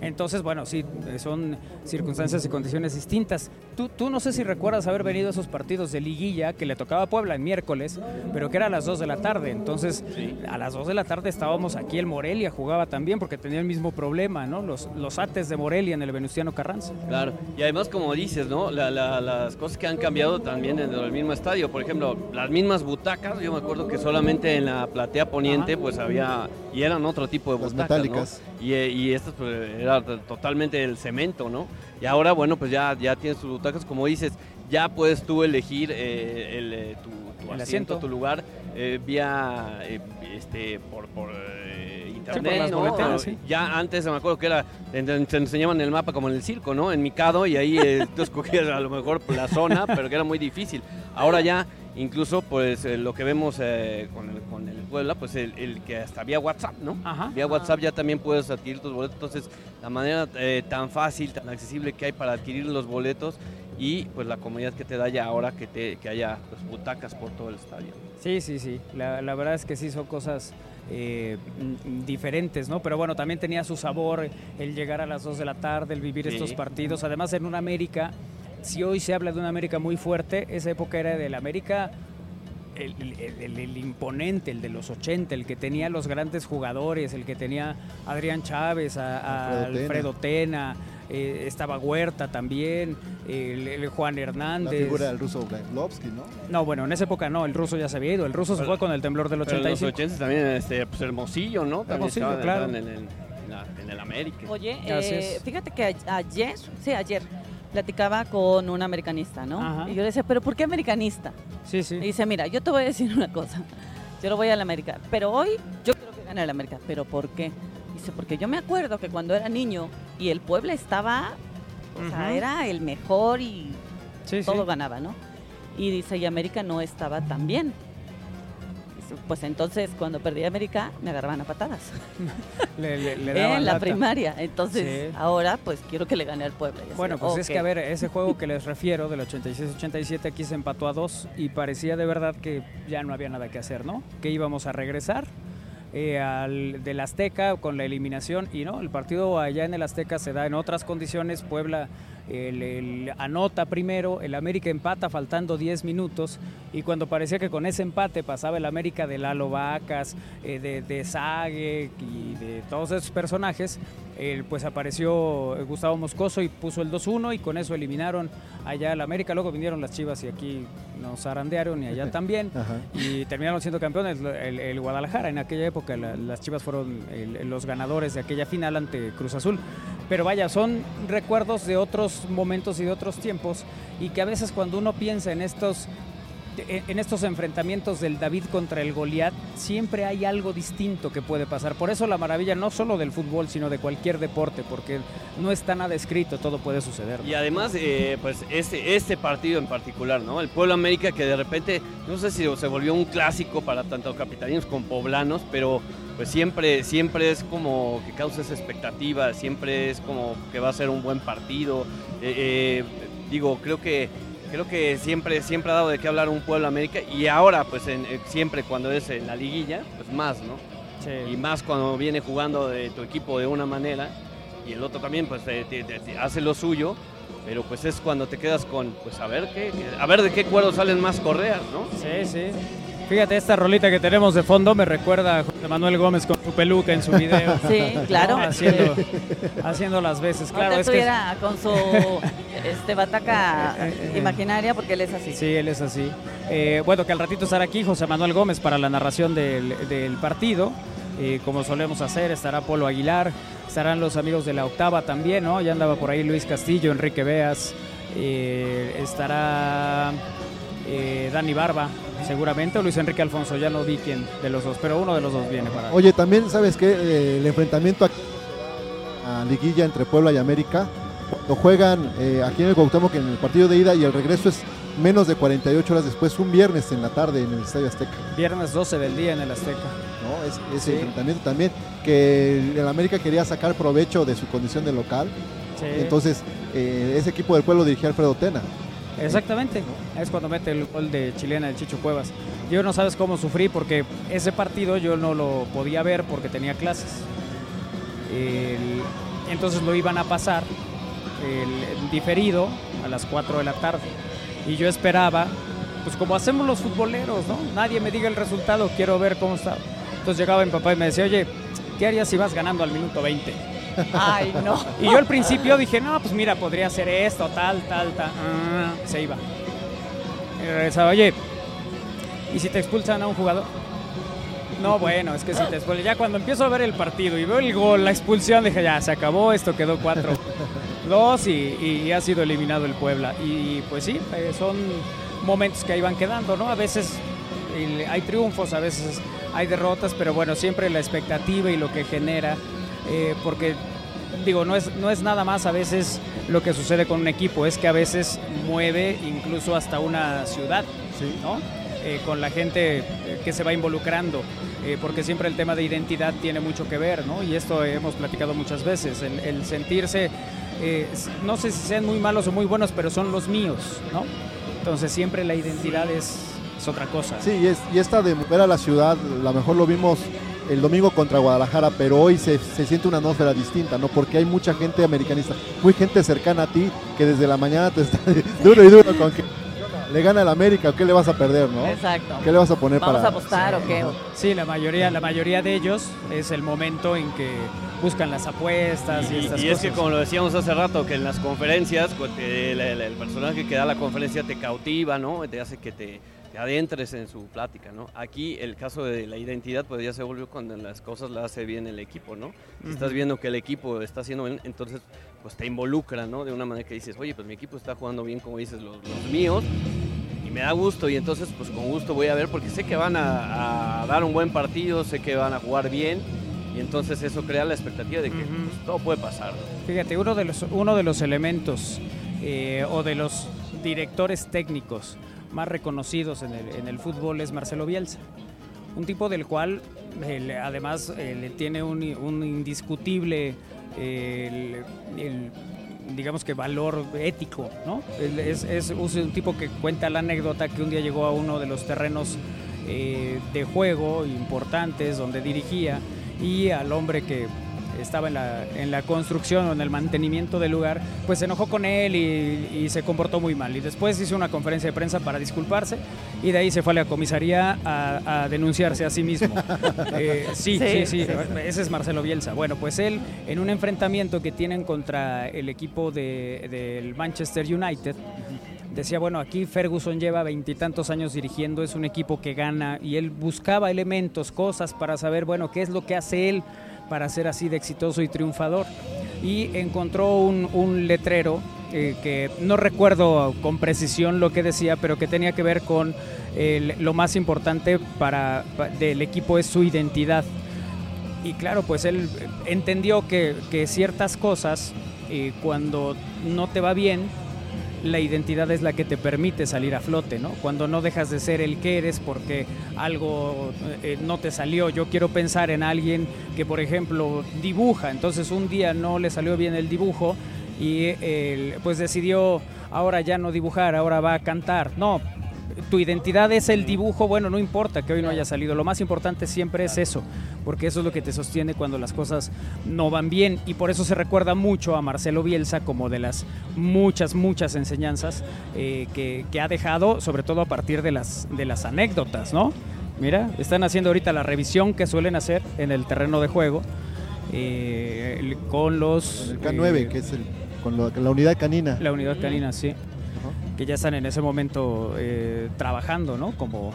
Entonces, bueno, sí, son circunstancias y condiciones distintas. Tú, tú no sé si recuerdas haber venido a esos partidos de liguilla que le tocaba a Puebla en miércoles, pero que era a las 2 de la tarde. Entonces, a las 2 de la tarde estábamos aquí, el Morelia jugaba también porque tenía el mismo problema, ¿no? Los, los ates de Morelia en el Venustiano Carranza. Claro, y además como dices, ¿no? La- la- las cosas que han cambiado también en el mismo estadio, por ejemplo, las mismas butacas, yo me acuerdo que solamente en la platea poniente Ajá. pues había, y eran otro tipo de Las butacas, ¿no? metálicas. Y, y estas pues era totalmente el cemento, ¿no? Y ahora, bueno, pues ya, ya tienes tus butacas, como dices, ya puedes tú elegir eh, el, eh, tu, tu El asiento, asiento. tu lugar, eh, vía, eh, este, por, por eh, internet, las ¿no? boleteras, sí. Ya antes me acuerdo que era, te, enseñaban el mapa como en el circo, ¿no? En Mikado y ahí eh, tú escogías a lo mejor la zona, pero que era muy difícil. Ahora ya, incluso pues eh, lo que vemos eh, con, el, con el Puebla, pues el, el que hasta vía WhatsApp, ¿no? Ajá. Vía WhatsApp ya también puedes adquirir tus boletos, entonces la manera eh, tan fácil, tan accesible que hay para adquirir los boletos y pues la comunidad que te da ya ahora que, te, que haya pues, butacas por todo el estadio. Sí, sí, sí. La, la verdad es que sí son cosas eh, diferentes, ¿no? Pero bueno, también tenía su sabor el llegar a las 2 de la tarde, el vivir Sí. estos partidos. Además, en una América, si hoy se habla de una América muy fuerte, esa época era del América. El, el- el- el imponente, el de los 80, el que tenía los grandes jugadores, el que tenía a Adrián Chávez, a, a Alfredo Alfredo Tena, eh, estaba Huerta también, el, el Juan La Hernández. figura del ruso Brailovsky, ¿no? No, bueno, en esa época no, el ruso ya se había ido, el ruso se Pero- fue con el temblor del Pero en los 85. 80 también este, pues, Hermosillo, ¿no? También Hermosillo, estaban- claro. en, el- en la- en el América. Oye, eh, fíjate que ayer, sí, ayer, platicaba con un americanista, ¿no? Ajá. Y yo le decía, ¿pero por qué americanista? Sí, sí. Y dice, mira, yo te voy a decir una cosa. Yo lo voy a la América, pero hoy yo creo que gana el América. ¿Pero por qué? Dice, porque yo me acuerdo que cuando era niño y el Puebla estaba, o sea, era el mejor y Sí, todo sí. ganaba, ¿no? Y dice, y América no estaba tan bien. Dice, Pues entonces, cuando perdí América, me agarraban a patadas Le, le- le daban en la lata. primaria. Entonces, Sí. ahora, pues quiero que le gane al Puebla. Así, Bueno, pues es que a ver, ese juego que les refiero del 86-87 aquí se empató a dos y parecía de verdad que ya no había nada que hacer, ¿no? Que íbamos a regresar eh, al del Azteca con la eliminación y no, el partido allá en el Azteca se da en otras condiciones, Puebla el, el anota primero, el América empata faltando 10 minutos y cuando parecía que con ese empate pasaba el América de Lalo Vacas, eh, de, de Sague y de todos esos personajes, eh, pues apareció Gustavo Moscoso y puso el 2-1 y con eso eliminaron allá al América, luego vinieron las Chivas y aquí nos zarandearon y allá también Ajá. y terminaron siendo campeones el, el Guadalajara. En aquella época la- las Chivas fueron el- los ganadores de aquella final ante Cruz Azul. Pero vaya, son recuerdos de otros momentos y de otros tiempos y que a veces cuando uno piensa en estos en estos enfrentamientos del David contra el Goliat, siempre hay algo distinto que puede pasar. Por eso la maravilla no solo del fútbol, sino de cualquier deporte, porque no está nada escrito, todo puede suceder. Y además, eh, pues este, este partido en particular, ¿no? El Pueblo América que de repente, no sé si se volvió un clásico para tanto capitalinos como poblanos, pero pues siempre, siempre es como que causa esa expectativa, siempre es como que va a ser un buen partido. Eh, eh, digo, creo que creo que siempre, siempre ha dado de qué hablar un Pueblo América y ahora, pues en- eh, siempre cuando es en la liguilla, pues más, ¿no? Sí. Y más cuando viene jugando de tu equipo de una manera y el otro también pues te- te- te- te hace lo suyo, pero pues es cuando te quedas con, pues a ver qué, qué- a ver de qué cuero salen más correas, ¿no? Sí, sí. Fíjate, esta rolita que tenemos de fondo me recuerda a José Manuel Gómez con su peluca en su video. Sí, claro. ¿no? Haciendo, haciendo las veces. Claro, es que. estuviera con su este, bataca imaginaria porque él es así. Sí, él es así. Eh, bueno, que al ratito estará aquí José Manuel Gómez para la narración del, del partido. Eh, como solemos hacer, estará Polo Aguilar, estarán los amigos de la octava también, ¿no? Ya andaba por ahí Luis Castillo, Enrique Beas, eh, estará eh, Dani Barba, seguramente, o Luis Enrique Alfonso, ya no vi quién de los dos, pero uno de los dos viene para. Oye, también, ¿sabes qué? Eh, el enfrentamiento aquí a liguilla entre Puebla y América, cuando juegan eh, aquí en el Cuauhtémoc en el partido de ida y el regreso es menos de 48 horas después, un viernes en la tarde en el Estadio Azteca. Viernes 12 del día en el Azteca. ¿no? Es- ese Sí. enfrentamiento también, que el, el América quería sacar provecho de su condición de local, Sí. entonces eh, ese equipo del pueblo dirigía Alfredo Tena. Exactamente, es cuando mete el gol de chilena el Chicho Cuevas. Yo no sabes cómo sufrí porque ese partido yo no lo podía ver porque tenía clases. Entonces lo iban a pasar el, diferido a las 4 de la tarde. Y yo esperaba, pues como hacemos los futboleros, ¿no? Nadie me diga el resultado, quiero ver cómo está. Entonces llegaba mi papá y me decía, oye, ¿qué harías si vas ganando al minuto 20? Ay, no. Y yo al principio dije, no, pues mira, podría ser esto, tal, tal, tal. Ah, se iba. Y regresaba, oye, ¿y si te expulsan a un jugador? No, bueno, es que si te expulsan. Ya cuando empiezo a ver el partido y veo el gol, la expulsión, dije, ya, se acabó, esto quedó 4 2 y, y ha sido eliminado el Puebla. Y pues sí, eh, son momentos que ahí van quedando, ¿no? A veces hay triunfos, a veces hay derrotas, pero bueno, siempre la expectativa y lo que genera, eh, porque digo, no es, no es nada más a veces lo que sucede con un equipo, es que a veces mueve incluso hasta una ciudad, ¿no? Eh, con la gente eh, que se va involucrando, eh, porque siempre el tema de identidad tiene mucho que ver, ¿no? Y esto hemos platicado muchas veces, el, el sentirse, eh, no sé si sean muy malos o muy buenos, pero son los míos, ¿no? Entonces siempre la identidad es, es otra cosa. Sí, y, es, y esta de mover a la ciudad, a lo mejor lo vimos el domingo contra Guadalajara, pero hoy se, se siente una atmósfera distinta, ¿no? Porque hay mucha gente americanista, muy gente cercana a ti, que desde la mañana te está duro y duro con que le gana el América, ¿qué le vas a perder, no? Exacto. ¿Qué le vas a poner ¿Vamos para...? a apostar o qué? Sí, la mayoría, la mayoría de ellos es el momento en que buscan las apuestas y, Y, estas y es cosas. que como lo decíamos hace rato, que en las conferencias, el, el- el personaje que da la conferencia te cautiva, ¿no? Te hace que te, te adentres en su plática, ¿no? Aquí el caso de la identidad, pues ya se volvió cuando las cosas las hace bien el equipo, ¿no? Si estás viendo que el equipo está haciendo bien, entonces pues te involucra, ¿no? De una manera que dices, oye, pues mi equipo está jugando bien, como dices, los, los míos, y me da gusto, y entonces pues con gusto voy a ver, porque sé que van a, a dar un buen partido, sé que van a jugar bien, y entonces eso crea la expectativa de que pues, todo puede pasar, ¿no? Fíjate, uno de los, uno de los elementos eh, o de los directores técnicos más reconocidos en el, fútbol es Marcelo Bielsa. Un tipo del cual eh, además eh, tiene un, indiscutible, eh, digamos que valor ético, ¿no? Es un tipo que cuenta la anécdota que un día llegó a uno de los terrenos eh, de juego importantes donde dirigía y al hombre que estaba en la, en la construcción o en el mantenimiento del lugar, pues se enojó con él y, y se comportó muy mal. Y después hizo una conferencia de prensa para disculparse y de ahí se fue a la comisaría a, a denunciarse a sí mismo. Eh, sí, sí, sí, Sí, ese es Marcelo Bielsa. Bueno, pues él en un enfrentamiento que tienen contra el equipo de- del Manchester United, decía, bueno, aquí Ferguson lleva veintitantos años dirigiendo, es un equipo que gana y él buscaba elementos, cosas para saber, bueno, qué es lo que hace él para ser así de exitoso y triunfador. Y encontró un, letrero eh, que no recuerdo con precisión lo que decía, pero que tenía que ver con lo más importante para, pa- del equipo es su identidad. Y claro, pues él entendió que, que ciertas cosas, eh, cuando no te va bien, la identidad es la que te permite salir a flote, ¿no? Cuando no dejas de ser el que eres porque algo eh, no te salió. Yo quiero pensar en alguien que, por ejemplo, dibuja, entonces un día no le salió bien el dibujo y pues decidió ahora ya no dibujar, ahora va a cantar. No, tu identidad es el dibujo, bueno, no importa que hoy no haya salido, lo más importante siempre es eso, porque eso es lo que te sostiene cuando las cosas no van bien y por eso se recuerda mucho a Marcelo Bielsa como de las muchas, muchas enseñanzas eh, que, que ha dejado, sobre todo a partir de las, de las anécdotas, ¿no? Mira, están haciendo ahorita la revisión que suelen hacer en el terreno de juego eh, con los... El K9, eh, que es el, con la unidad canina. La unidad canina, sí. Que ya están en ese momento eh, trabajando, ¿no? Como,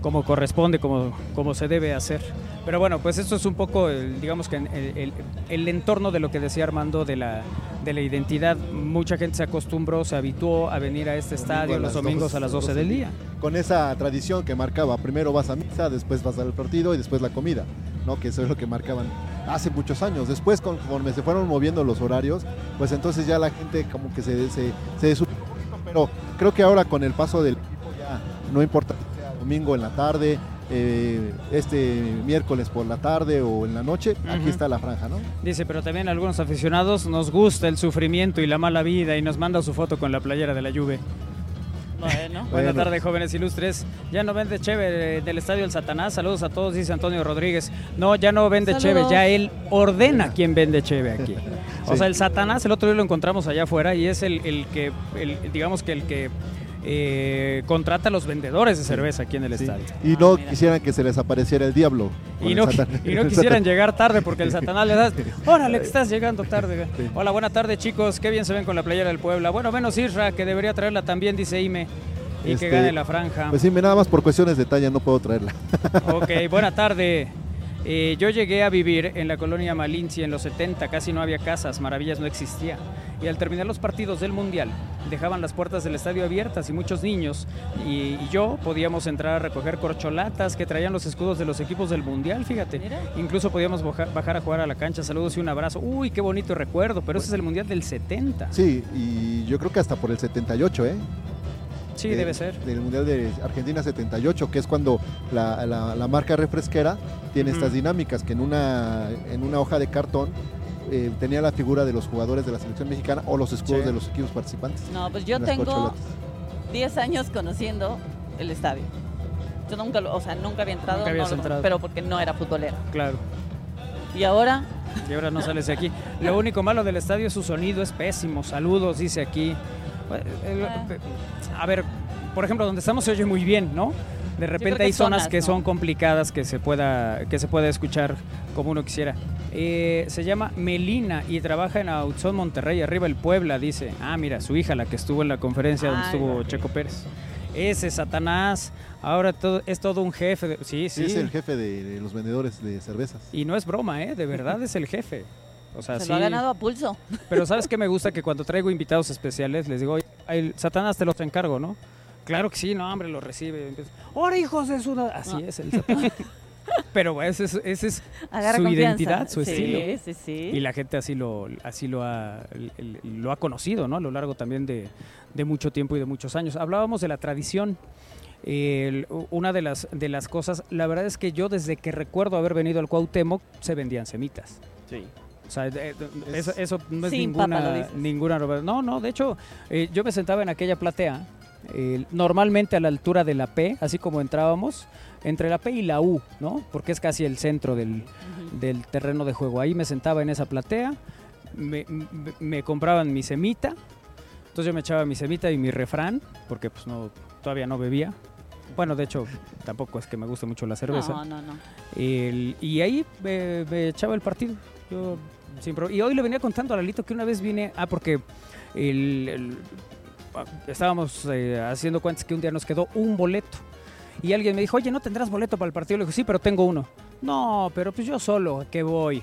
como corresponde, como, como se debe hacer. Pero bueno, pues esto es un poco, el- digamos que el, el- el entorno de lo que decía Armando de la, de la identidad. Mucha gente se acostumbró, se habituó a venir a este estadio los domingos 12, a las 12 del día. Con esa tradición que marcaba, primero vas a misa, después vas al partido y después la comida, ¿no? Que eso es lo que marcaban hace muchos años. Después, conforme se fueron moviendo los horarios, pues entonces ya la gente como que se, se, se pero creo que ahora con el paso del tiempo ya no importa si sea domingo en la tarde, eh, este miércoles por la tarde o en la noche, aquí está la franja, ¿no? Dice, pero también a algunos aficionados nos gusta el sufrimiento y la mala vida y nos manda su foto con la playera de la Juve. Bueno. Buenas tardes, jóvenes ilustres. Ya no vende Cheve del Estadio El Satanás. Saludos a todos, dice Antonio Rodríguez. No, ya no vende Cheve, Saludos. ya él ordena quién vende Cheve aquí. O Sí. sea, el Satanás, el otro día lo encontramos allá afuera y es el, el que, el- digamos que el que eh, contrata a los vendedores de cerveza aquí en el Sí. estadio. Y Ah, no mira. quisieran que se les apareciera el diablo. Y no, y no quisieran llegar tarde porque el Satanás le da. Órale, que estás llegando tarde. Sí. Hola, buena tarde, chicos. Qué bien se ven con la playera del Puebla. Bueno, menos Isra, que debería traerla también, dice Ime. Y Este, que gane la franja. Pues sí, nada más por cuestiones de talla no puedo traerla. Ok, buena tarde. Eh, yo llegué a vivir en la colonia Malinci en los 70, casi no había casas, maravillas no existía. Y al terminar los partidos del Mundial, dejaban las puertas del estadio abiertas y muchos niños y, y yo podíamos entrar a recoger corcholatas que traían los escudos de los equipos del Mundial, fíjate. Mira. Incluso podíamos boja- bajar a jugar a la cancha, saludos y un abrazo. Uy, qué bonito recuerdo, pero ese es el Mundial del 70. Sí, y yo creo que hasta por el 78, ¿eh? Sí, de- debe ser. Del Mundial de Argentina 78, que es cuando la, la- la marca refresquera tiene estas dinámicas, que en una, en una hoja de cartón eh, tenía la figura de los jugadores de la selección mexicana o los escudos Sí. de los equipos participantes. No, pues yo tengo corcholatas. 10 años conociendo el estadio. Yo nunca, lo- o sea, nunca había entrado, Nunca no entrado. pero porque no era futbolero. Claro. Y ahora, Y ahora no sales de aquí. Lo único malo del estadio, su sonido es pésimo. Saludos, dice aquí. Eh, A ver, por ejemplo, donde estamos se oye muy bien, ¿no? De repente hay zonas, zonas, que ¿no? son complicadas que se pueda que se pueda escuchar como uno quisiera. Eh, se llama Melina y trabaja en Autzón, Monterrey, arriba el Puebla, dice. Ah, mira, su hija, la que estuvo en la conferencia donde Ay, estuvo ok. Checo Pérez. Ese Satanás, ahora todo, es todo un jefe. de- sí, sí. Es el jefe de, de los vendedores de cervezas. Y no es broma, ¿eh? De verdad es el jefe. O sea, se sí. lo ha ganado a pulso. Pero ¿sabes qué me gusta? Que cuando traigo invitados especiales les digo, oye, el Satanás te los encargo, ¿no? Claro que sí, no, hombre, lo recibe. Empieza, ¡Ahora, hijos de su... Así Ah. es el Satanás. pero ese es, ese es Agarra su confianza. identidad, su sí, estilo. Sí, sí, Y la gente así lo, así lo ha, lo ha conocido, ¿no? A lo largo también de, de mucho tiempo y de muchos años. Hablábamos de la tradición. Una de las, de las cosas, la verdad es que yo desde que recuerdo haber venido al Cuauhtémoc, se vendían semitas. Sí. O sea, de- Es- eso, eso no es Sin papa, lo ninguna, dices. ninguna novedad. No, no, de hecho, eh, yo me sentaba en aquella platea, eh, normalmente a la altura de la P, así como entrábamos, entre la P y la U, ¿no? Porque es casi el centro del, del terreno de juego. Ahí me sentaba en esa platea, me, me- me compraban mi semita, entonces yo me echaba mi semita y mi refrán, porque pues no, todavía no bebía. Bueno, de hecho, tampoco es que me guste mucho la cerveza. No, no, no. El- y ahí me, me echaba el partido. Yo, sin pro- y hoy le venía contando a Lalito que una vez vine. Ah, porque el- el- ah, estábamos eh, haciendo cuentas que un día nos quedó un boleto. Y alguien me dijo, oye, ¿no tendrás boleto para el partido? Le dije, sí, pero tengo uno. No, pero pues yo solo, ¿a qué voy?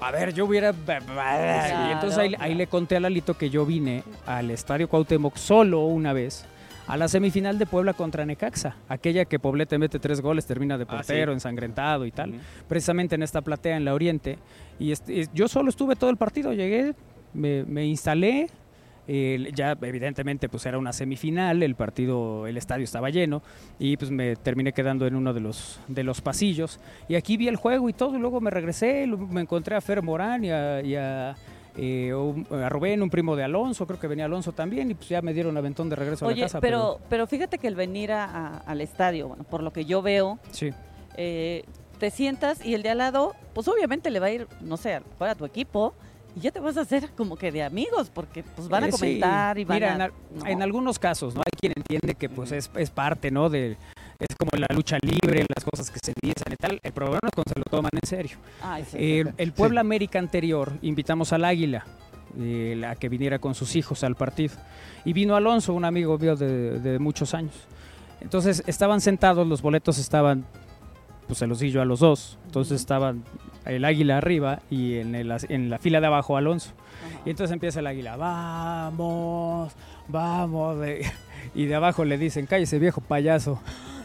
A ver, yo hubiera... y entonces ahí, ahí le conté a Lalito que yo vine al Estadio Cuauhtémoc solo una vez a la semifinal de Puebla contra Necaxa, aquella que Poblete mete tres goles, termina de Ah, portero, sí. ensangrentado y tal, precisamente en esta platea en la Oriente. Y este, yo solo estuve todo el partido, llegué, me, me instalé, eh, ya evidentemente pues era una semifinal, el partido, el estadio estaba lleno y pues me terminé quedando en uno de los, de los pasillos y aquí vi el juego y todo y luego me regresé, me encontré a Fer Morán y a, y a, eh, un- a Rubén, un primo de Alonso, creo que venía Alonso también y pues ya me dieron aventón de regreso a la casa. pero, pero fíjate que el venir a- a- al estadio, bueno, por lo que yo veo, sí. eh, te sientas y el de al lado, pues obviamente le va a ir, no sé, fuera tu equipo y ya te vas a hacer como que de amigos porque pues van a Eh, sí. comentar y van Mira, a... en, no. en algunos casos, ¿no? Hay quien entiende que pues es, es parte, ¿no? De, es como la lucha libre, las cosas que se dicen y tal. El problema es cuando se lo toman en serio. Ay, sí. El, el Puebla América anterior, invitamos al Águila, eh, la que viniera con sus hijos al partido. Y vino Alonso, un amigo mío de, de muchos años. Entonces estaban sentados, los boletos estaban, pues se los di yo a los dos. Entonces Ujú. estaban el Águila arriba y en, el- en la fila de abajo Alonso. Y entonces empieza el águila, vamos, vamos. Y de abajo le dicen, cállese viejo payaso.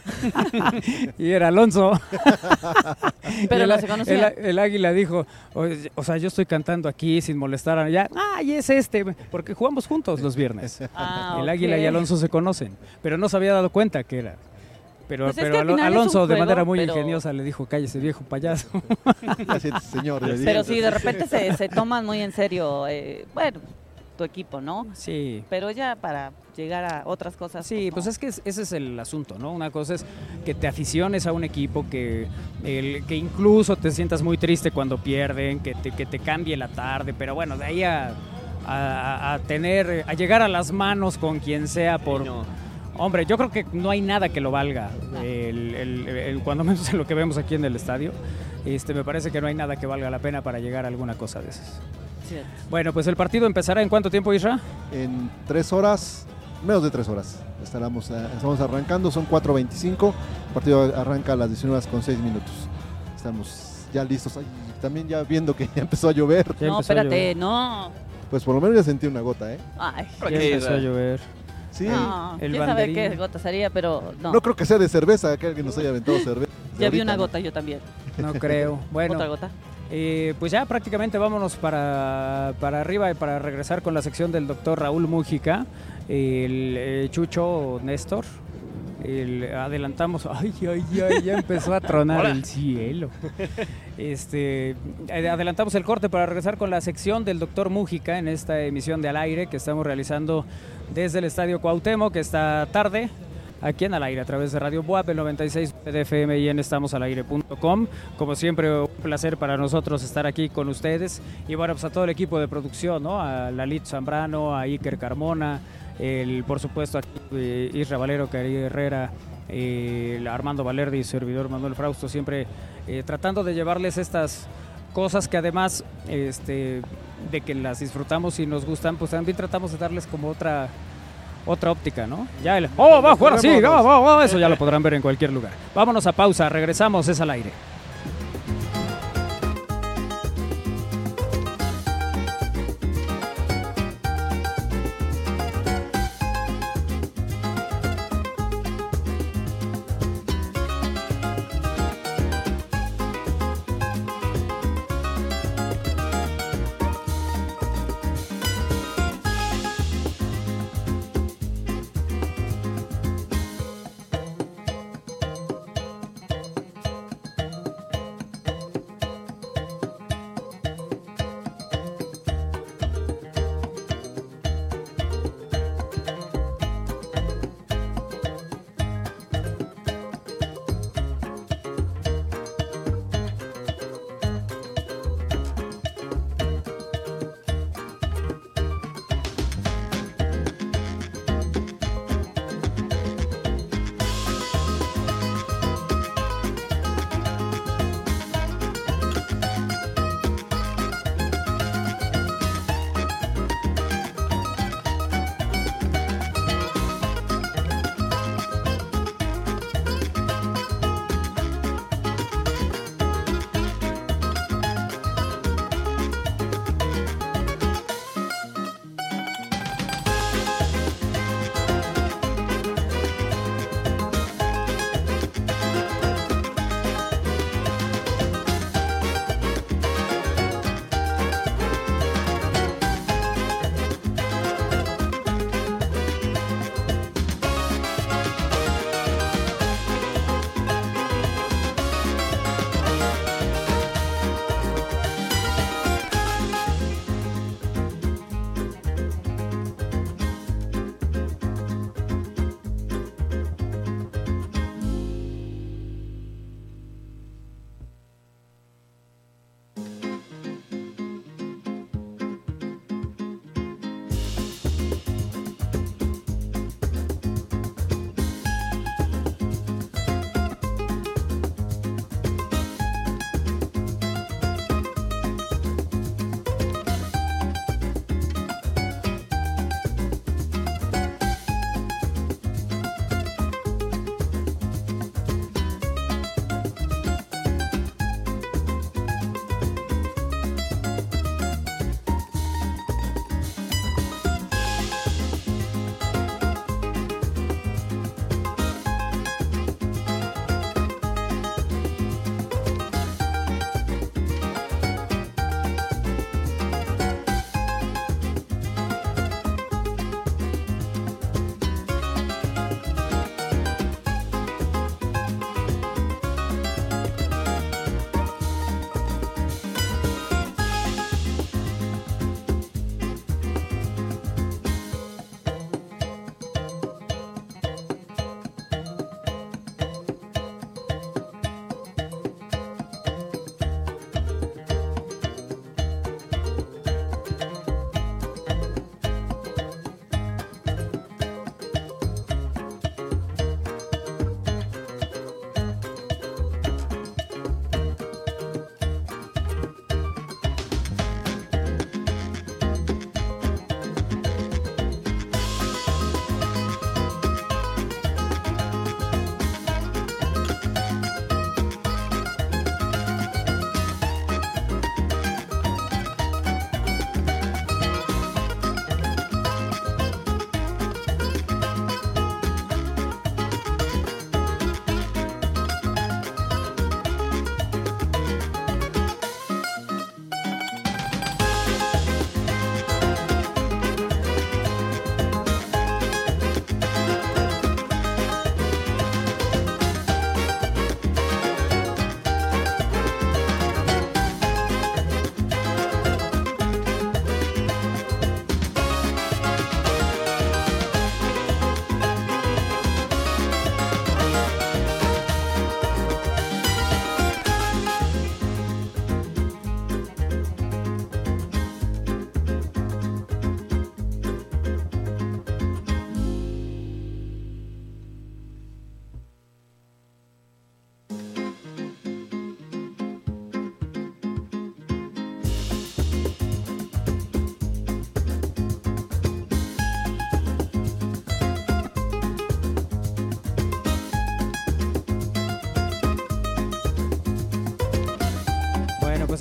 y era Alonso. Pero el, no se conocían. el- el águila dijo, o, o sea, yo estoy cantando aquí sin molestar a ya. Ah, y es este, porque jugamos juntos los viernes. Ah, el águila y. Alonso se conocen, pero no se había dado cuenta que era. Pero, Pues es pero es Alonso de manera muy pero- ingeniosa le dijo, cállese viejo payaso. Señor. le Pero sí, de repente se, se toman muy en serio, eh, bueno, tu equipo, ¿no? sí. Pero ya para llegar a otras cosas. Sí, pues no. es que es- ese es el asunto, ¿no? Una cosa es que te aficiones a un equipo, que, el, que incluso te sientas muy triste cuando pierden, que te, que te cambie la tarde, pero bueno, de ahí a, a- a tener, a llegar a las manos con quien sea por... Sí, no. Hombre, yo creo que no hay nada que lo valga, el, el- el- cuando menos en lo que vemos aquí en el estadio. Este, me parece que no hay nada que valga la pena para llegar a alguna cosa de esas. Cierto. Bueno, pues el partido empezará en cuánto tiempo, Isra? En tres horas, menos de tres horas, estaremos, eh, estamos arrancando, son 4.25, el partido arranca a las 19 horas con 6 minutos. Estamos ya listos, Ay, también ya viendo que ya empezó a llover, Ya no, espérate, llover. no. pues por lo menos ya sentí una gota, ¿eh? Ay, ¿Para Ya empezó a llover. Sí, no. el ¿Quién sabe qué gota sería? Pero no. no creo que sea de cerveza, que alguien nos haya aventado cerveza. ya vi Ahorita, una ¿no? gota yo también. No creo. Bueno, Otra gota. Eh, pues ya prácticamente vámonos para, para arriba y para regresar con la sección del doctor Raúl Mújica, el eh, Chucho Néstor. El- adelantamos, ay, ay, ay, ya empezó a tronar el cielo. Este, eh, adelantamos el corte para regresar con la sección del doctor Mújica en esta emisión de Al Aire que estamos realizando desde el Estadio Cuauhtémoc esta tarde. Aquí en Al Aire, a través de Radio Buap, el 96 de FM y en estamosalaire.com. Como siempre, placer para nosotros estar aquí con ustedes. Y bueno, pues a todo el equipo de producción, ¿no? A Lalit Zambrano, a Iker Carmona, el, por supuesto aquí eh, Isra Valero, Cari Herrera, Armando Valerdi y servidor Manuel Frausto, siempre eh, tratando de llevarles estas cosas que además este, de que las disfrutamos y nos gustan, pues también tratamos de darles como otra otra óptica, ¿no? Ya el ¡Oh, va a jugar así! Eso ya lo podrán ver en cualquier lugar. Vámonos a pausa, regresamos, es al aire.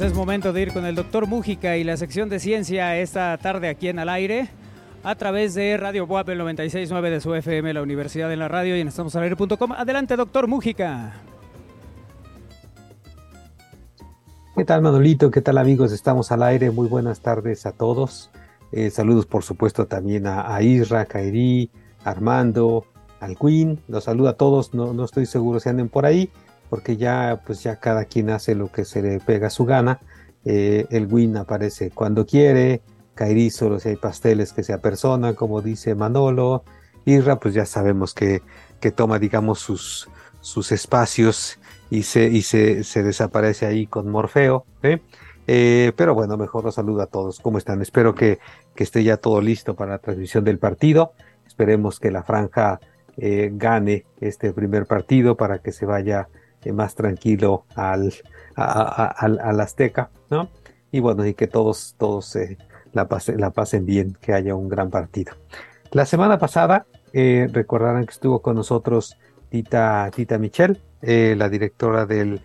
Es momento de ir con el doctor Mújica y la sección de ciencia esta tarde aquí en Al Aire a través de Radio Boab el 96.9 de su FM, la Universidad de la Radio y en estamosalaire.com. Adelante, doctor Mújica. ¿Qué tal, Manolito? ¿Qué tal, amigos? Estamos al aire. Muy buenas tardes a todos. Eh, saludos, por supuesto, también a, Isra, Kairi, Armando, al Queen. Los saludo a todos. No estoy seguro si anden por ahí porque ya pues ya cada quien hace lo que se le pega a su gana. Eh, el Win aparece cuando quiere, Kairi solo si hay pasteles que sea persona, como dice Manolo. Irra, pues ya sabemos que, que toma, digamos, sus, sus espacios y, se, y se, se desaparece ahí con Morfeo. ¿eh? Eh, pero bueno, mejor los saludo a todos. ¿Cómo están? Espero que, que, esté ya todo listo para la transmisión del partido. Esperemos que la franja gane este primer partido para que se vaya más tranquilo al, al, Azteca, ¿no? Y bueno, y que todos, todos eh, la, la pasen bien, que haya un gran partido. La semana pasada, eh, recordarán que estuvo con nosotros Tita, Tita Michel, la directora del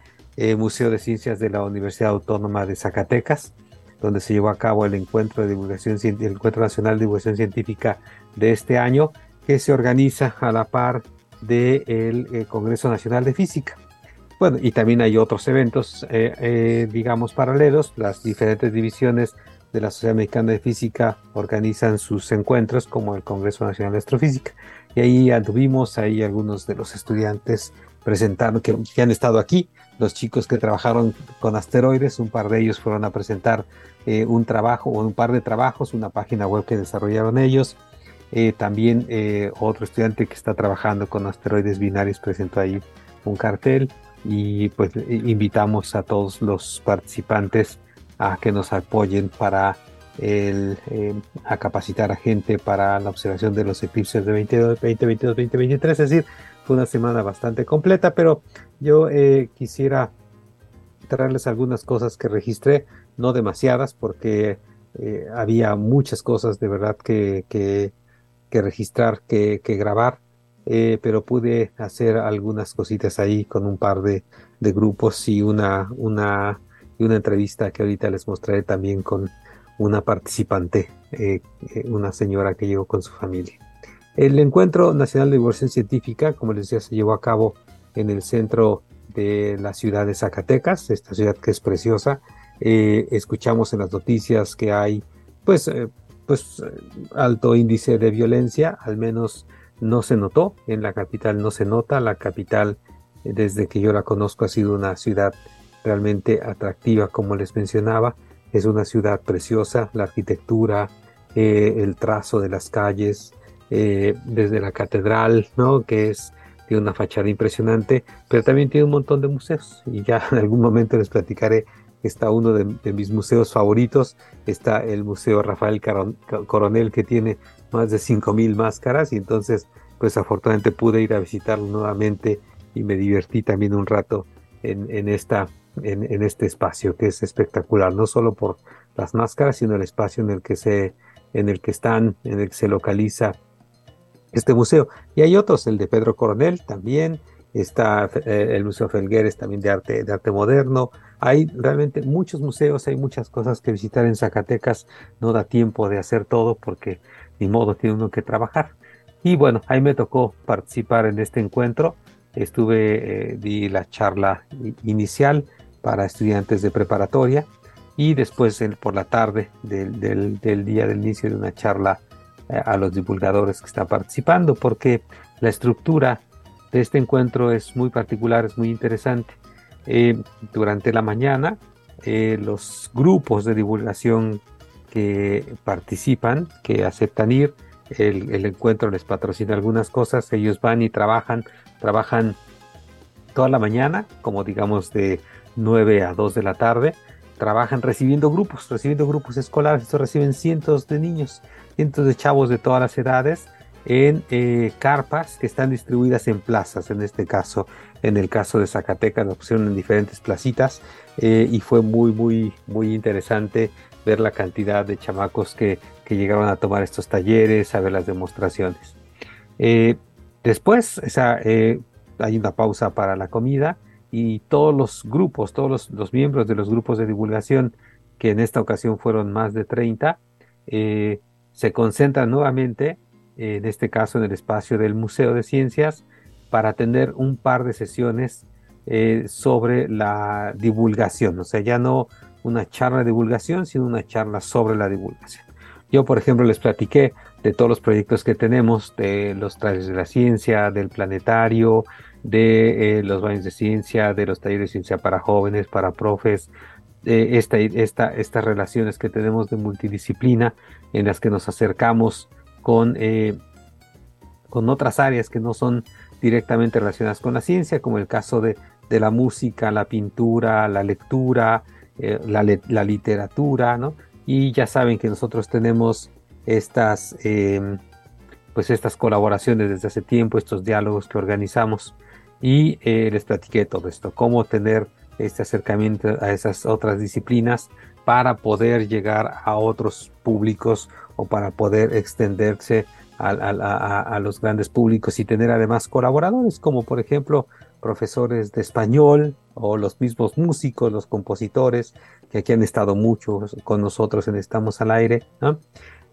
Museo de Ciencias de la Universidad Autónoma de Zacatecas, donde se llevó a cabo el encuentro, de divulgación, el encuentro nacional de divulgación científica de este año, que se organiza a la par del Congreso Nacional de Física. Bueno, y también hay otros eventos, eh, eh, digamos, paralelos. Las diferentes divisiones de la Sociedad Mexicana de Física organizan sus encuentros, como el Congreso Nacional de Astrofísica. Y ahí anduvimos, ahí algunos de los estudiantes presentando, que, han estado aquí, los chicos que trabajaron con asteroides, un par de ellos fueron a presentar eh, un trabajo o un par de trabajos, una página web que desarrollaron ellos. también otro estudiante que está trabajando con asteroides binarios presentó ahí un cartel y pues invitamos a todos los participantes a que nos apoyen para el, eh, a capacitar a gente para la observación de los eclipses de 2022, 2023, es decir, fue una semana bastante completa, pero yo eh, quisiera traerles algunas cosas que registré, no demasiadas, porque eh, había muchas cosas de verdad que, que, que registrar, que, que grabar, eh, pero pude hacer algunas cositas ahí con un par de, grupos y una, una, una entrevista que ahorita les mostraré también con una participante, eh, eh, una señora que llegó con su familia. El Encuentro Nacional de Divulgación Científica, como les decía, se llevó a cabo en el centro de la ciudad de Zacatecas, esta ciudad que es preciosa. escuchamos en las noticias que hay, pues, pues, alto índice de violencia, al menos no se notó, en la capital no se nota, la capital eh, desde que yo la conozco ha sido una ciudad realmente atractiva, como les mencionaba, es una ciudad preciosa, la arquitectura, eh, el trazo de las calles, eh, desde la catedral, ¿no? que es tiene una fachada impresionante, pero también tiene un montón de museos y ya en algún momento les platicaré está uno de, de, mis museos favoritos, está el Museo Rafael Coronel que tiene más de 5.000 máscaras y entonces pues afortunadamente pude ir a visitarlo nuevamente y me divertí también un rato en, esta, en, este espacio que es espectacular, no solo por las máscaras, sino el espacio en el que se, en el que están, en el que se localiza este museo. Y hay otros, el de Pedro Coronel también, está eh, el Museo Felgueres también de arte, de arte moderno. Hay realmente muchos museos, hay muchas cosas que visitar en Zacatecas. No da tiempo de hacer todo porque ni modo, tiene uno que trabajar. Y bueno, ahí me tocó participar en este encuentro. Estuve, eh, di la charla inicial para estudiantes de preparatoria y después por la tarde del, día del inicio de una charla eh, a los divulgadores que están participando, porque la estructura de este encuentro es muy particular, es muy interesante. Eh, durante la mañana, los grupos de divulgación que participan, que aceptan ir. El, encuentro les patrocina algunas cosas, ellos van y trabajan, trabajan toda la mañana, como digamos de 9 a 2 de la tarde, trabajan recibiendo grupos, recibiendo grupos escolares, estos reciben cientos de niños, cientos de chavos de todas las edades en eh, carpas que están distribuidas en plazas, en este caso, en el caso de Zacatecas, nos pusieron en diferentes placitas eh, y fue muy, muy, muy interesante ver la cantidad de chamacos que, llegaron a tomar estos talleres, a ver las demostraciones. Eh, después esa, eh, hay una pausa para la comida y todos los grupos, todos los, miembros de los grupos de divulgación, que en esta ocasión fueron más de 30, eh, se concentran nuevamente, en este caso en el espacio del Museo de Ciencias, para tener un par de sesiones eh, sobre la divulgación, o sea, ya no una charla de divulgación, sino una charla sobre la divulgación. Yo, por ejemplo, les platiqué de todos los proyectos que tenemos, de los talleres de la ciencia, del planetario, de eh, los baños de ciencia, de los talleres de ciencia para jóvenes, para profes, esta, esta, estas relaciones que tenemos de multidisciplina en las que nos acercamos con, eh, con otras áreas que no son directamente relacionadas con la ciencia, como el caso de, de la música, la pintura, la lectura, eh, la, literatura, ¿no? Y ya saben que nosotros tenemos estas, em, pues estas colaboraciones desde hace tiempo, estos diálogos que organizamos y eh, les platiqué todo esto, cómo tener este acercamiento a esas otras disciplinas para poder llegar a otros públicos o para poder extenderse a, los grandes públicos y tener además colaboradores como por ejemplo profesores de español o los mismos músicos, los compositores que aquí han estado mucho con nosotros en Estamos al Aire. ¿no?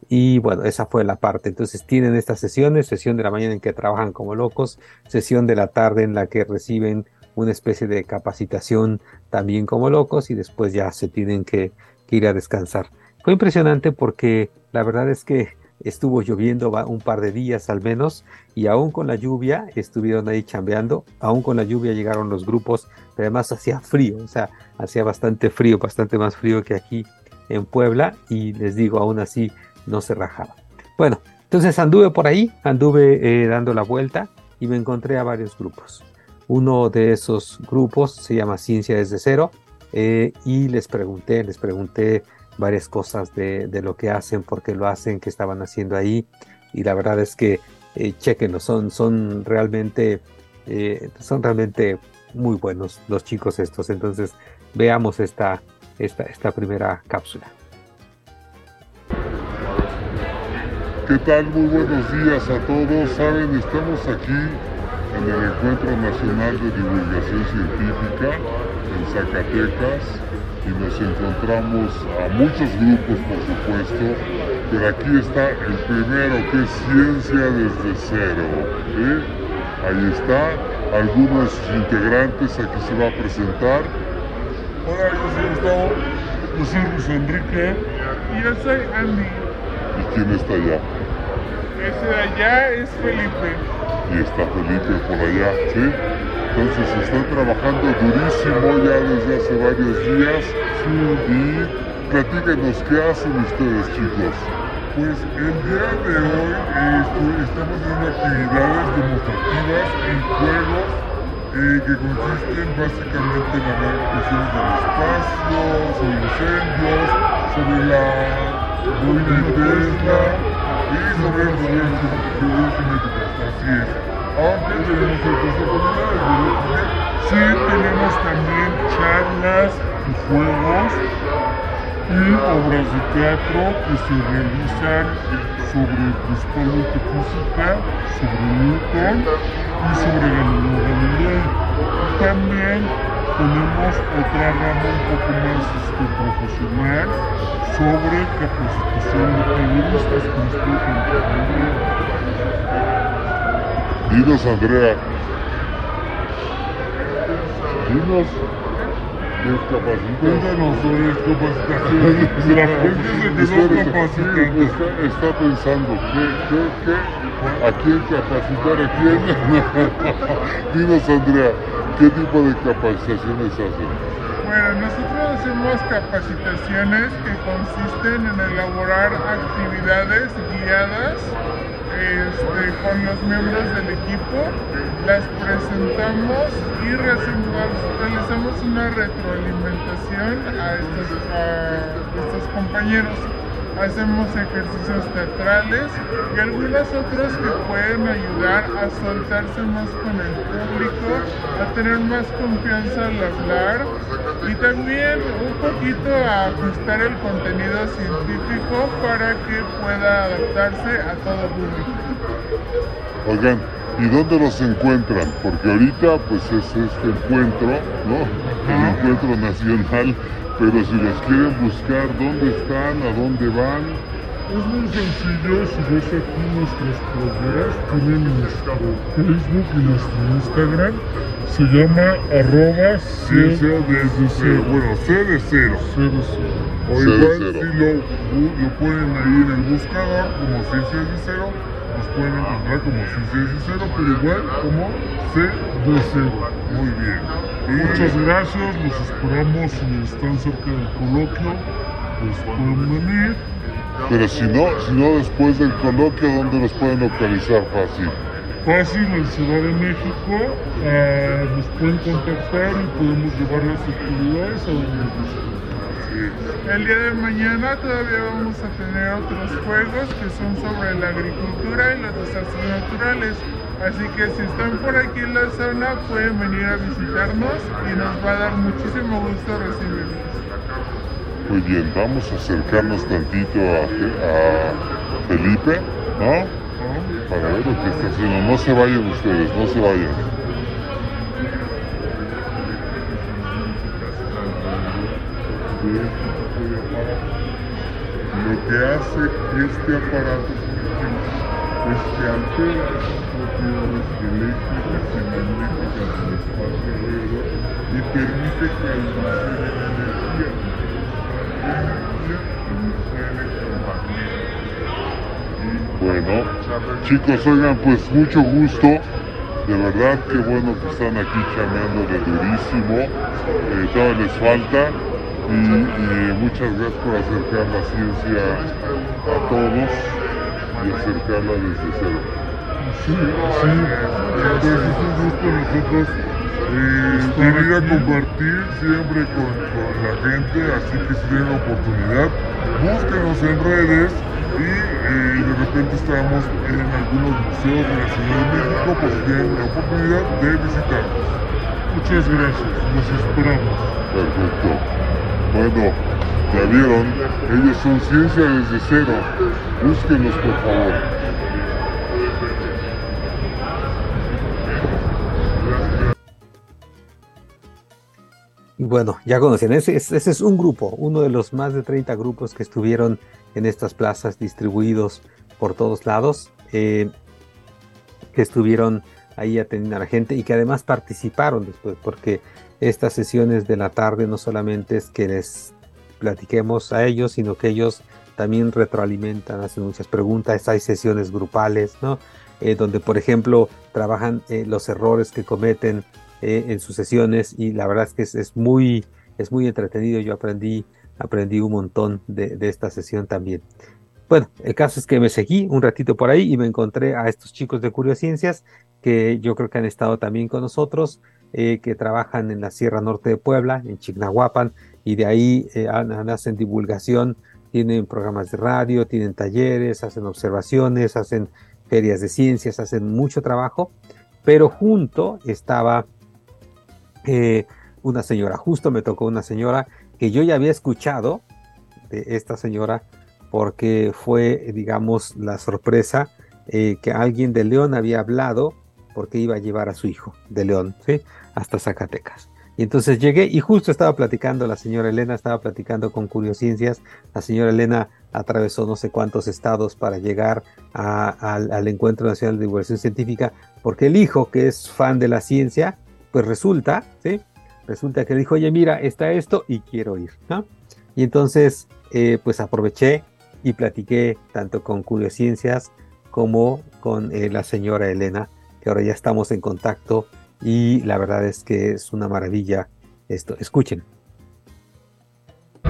Y bueno, esa fue la parte. Entonces tienen estas sesiones, sesión de la mañana en que trabajan como locos, sesión de la tarde en la que reciben una especie de capacitación también como locos y después ya se tienen que, ir a descansar. Fue impresionante porque la verdad es que estuvo lloviendo un par de días al menos y aún con la lluvia estuvieron ahí chambeando, aún con la lluvia llegaron los grupos, pero además hacía frío, o sea, hacía bastante frío, bastante más frío que aquí en Puebla y les digo, aún así no se rajaba. Bueno, entonces anduve por ahí, anduve eh, dando la vuelta y me encontré a varios grupos. Uno de esos grupos se llama Ciencia desde cero eh, y les pregunté, les pregunté varias cosas de, lo que hacen, por qué lo hacen, qué estaban haciendo ahí y la verdad es que eh, son, son realmente son realmente muy buenos los chicos estos. Entonces veamos esta, esta, esta primera cápsula. ¿Qué tal? Muy buenos días a todos. Saben, estamos aquí en el Encuentro Nacional de Divulgación Científica en Zacatecas y nos encontramos a muchos grupos, por supuesto, pero aquí está el primero que es Ciencia desde cero. Ahí está, algunos integrantes aquí se va a presentar. Hola, yo soy Gustavo. Yo soy Luis Enrique. Y yo soy Andy. ¿Y quién está allá? Ese de allá es Felipe. Y está Felipe por allá, ¿sí? Entonces están trabajando durísimo ya desde hace varios días. Y platíquenos qué hacen ustedes, chicos. Pues el día de hoy estamos haciendo actividades demostrativas en juegos eh, que consisten básicamente en hablar cuestiones del espacio, sobre incendios, sobre la boina y sobre los fluidos cinéticos, así es. Sí tenemos también charlas y juegos y obras de teatro que se realizan sobre principalmente física, sobre Newton y sobre Galileo Galilei. También tenemos otra rama un poco más este, profesional sobre capacitación de periodistas que nos Dinos, Andrea. Dinos. Cuéntanos sobre las capacitaciones. La gente se. Está, está pensando, ¿qué, qué, qué? ¿A quién capacitar? ¿A quién? Dinos, Andrea, ¿qué tipo de capacitaciones hacen? Bueno, nosotros hacemos capacitaciones que consisten en elaborar actividades guiadas este, con los miembros del equipo, las presentamos y realizamos una retroalimentación a estos compañeros hacemos ejercicios teatrales y algunos otros que pueden ayudar a soltarse más con el público, a tener más confianza al hablar y también un poquito a ajustar el contenido científico para que pueda adaptarse a todo público. Oigan, ¿Y dónde los encuentran? Porque ahorita pues es este encuentro, ¿no? El encuentro nacional, pero si los quieren buscar, ¿dónde están? ¿A dónde van? Es muy sencillo, si ves aquí nuestras playeras, tienen nuestro Facebook y nuestro Instagram. Se llama arroba ciencia desde cero. Bueno, C de cero. C de cero. C O igual cero. si lo, lo ponen ahí en el buscador como ciencia de cero, nos pueden encontrar como ciencia de cero, pero igual como C de cero. Muy bien. Muchas gracias, los esperamos si están cerca del coloquio, pues pueden venir. Pero si no, si no después del coloquio, ¿dónde los pueden localizar fácil? Fácil en Ciudad de México, ah, nos pueden contactar y podemos llevar las actividades a donde gusten. El día de mañana todavía vamos a tener otros juegos que son sobre la agricultura y los desastres naturales. Así que si están por aquí en la zona pueden venir a visitarnos y nos va a dar muchísimo gusto recibirlos. Muy bien, vamos a acercarnos tantito a, a Felipe, ¿no? Para ver lo que está haciendo. No se vayan ustedes, no se vayan. Lo que hace este aparato es que altera eléctricas y magnéticas del espacio alrededor y permite que energía. Energía, electromagnética. Bueno, chicos, oigan, pues mucho gusto. De verdad, qué bueno que están aquí chameándole durísimo. Eh, todavía les falta. Y, y muchas gracias por acercar la ciencia a todos y acercarla desde cero. Sí, sí, entonces es un gusto nosotros eh, venir a compartir siempre con, con la gente, así que si tienen la oportunidad, búsquenos en redes y eh, de repente estamos en algunos museos de la Ciudad de México, pues tienen la oportunidad de visitarnos. Muchas gracias, los esperamos. Perfecto. Bueno, ya vieron, ellos son ciencia desde cero. Búsquenlos, por favor. Bueno, ya conocen, ese, es- ese es un grupo, uno de los más de 30 grupos que estuvieron en estas plazas distribuidos por todos lados, eh, que estuvieron ahí atendiendo a la gente y que además participaron después, porque estas sesiones de la tarde no solamente es que les platiquemos a ellos, sino que ellos también retroalimentan, hacen muchas preguntas, hay sesiones grupales, ¿no? Eh, donde, por ejemplo, trabajan eh, los errores que cometen eh, en sus sesiones y la verdad es que es, es muy, es muy entretenido. Yo aprendí, aprendí un montón de, de esta sesión también. Bueno, el caso es que me seguí un ratito por ahí y me encontré a estos chicos de Curiosciencias que yo creo que han estado también con nosotros, eh, que trabajan en la Sierra Norte de Puebla, en Chignahuapan, y de ahí eh, hacen divulgación, tienen programas de radio, tienen talleres, hacen observaciones, hacen ferias de ciencias, hacen mucho trabajo, pero junto estaba eh, una señora, justo me tocó una señora que yo ya había escuchado de esta señora porque fue, digamos, la sorpresa eh, que alguien de León había hablado porque iba a llevar a su hijo de León, ¿sí? Hasta Zacatecas. Y entonces llegué y justo estaba platicando, la señora Elena estaba platicando con Curiosciencias, la señora Elena atravesó no sé cuántos estados para llegar al Encuentro Nacional de Divulgación Científica, porque el hijo, que es fan de la ciencia, pues resulta, ¿sí? Resulta que dijo, oye, mira, está esto y quiero ir, ¿no? Y entonces, eh, pues aproveché y platiqué tanto con Curiosciencias como con eh, la señora Elena, que ahora ya estamos en contacto y la verdad es que es una maravilla esto. Escuchen. ¿Qué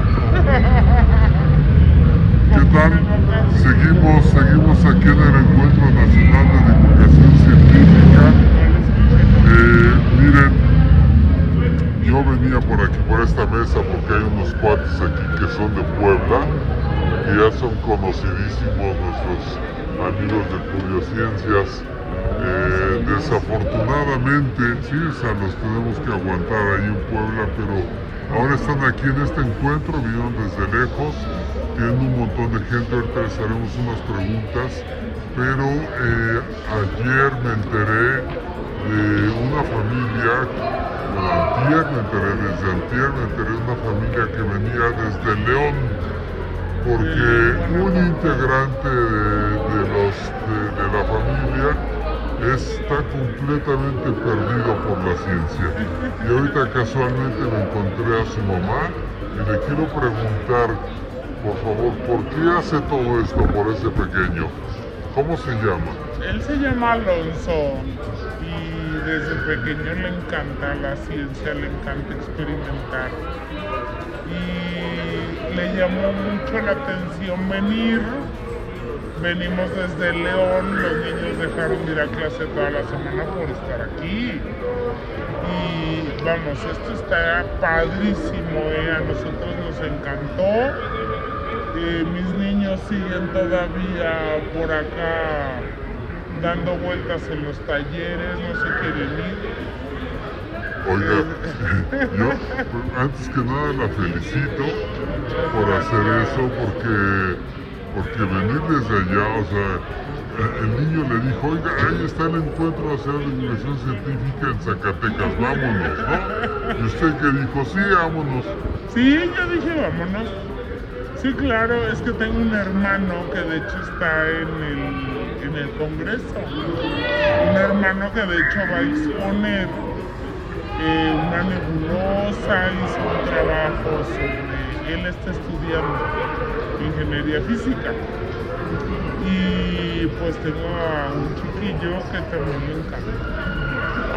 tal? Seguimos, seguimos aquí en el Encuentro Nacional de Divulgación Científica. Eh, miren, yo venía por aquí, por esta mesa, porque hay unos cuates aquí que son de Puebla, que ya son conocidísimos nuestros amigos de Curiosciencias. Eh, desafortunadamente, sí, o sea, los tenemos que aguantar ahí en Puebla, pero ahora están aquí en este encuentro, vinieron desde lejos, tienen un montón de gente, ahorita les haremos unas preguntas pero eh, ayer me enteré de una familia, bueno, antier me enteré, desde antier me enteré de una familia que venía desde León, porque un integrante de, de de la familia está completamente perdido por la ciencia. Y ahorita casualmente me encontré a su mamá y le quiero preguntar, por favor, ¿por qué hace todo esto por ese pequeño? ¿Cómo se llama? Él se llama Alonso desde pequeño le encanta la ciencia, le encanta experimentar. Y le llamó mucho la atención venir. Venimos desde León, los niños dejaron de ir a clase toda la semana por estar aquí. Y vamos, esto está padrísimo, ¿eh? a nosotros nos encantó. Eh, mis niños siguen todavía por acá dando vueltas en los talleres, no se quieren ir. Oiga, yo pues, antes que nada la felicito por hacer eso porque, porque venir desde allá, o sea, el- niño le dijo, oiga, ahí está el encuentro nacional de divulgación científica en Zacatecas, vámonos, ¿no? Y usted que dijo, sí, vámonos. Sí, yo dije, vámonos. Sí, claro, es que tengo un hermano que de hecho está en el, en el Congreso. Un hermano que de hecho va a exponer eh, una nebulosa, hizo un trabajo sobre, él está estudiando ingeniería física. Y pues tengo a un chiquillo que también le encanta.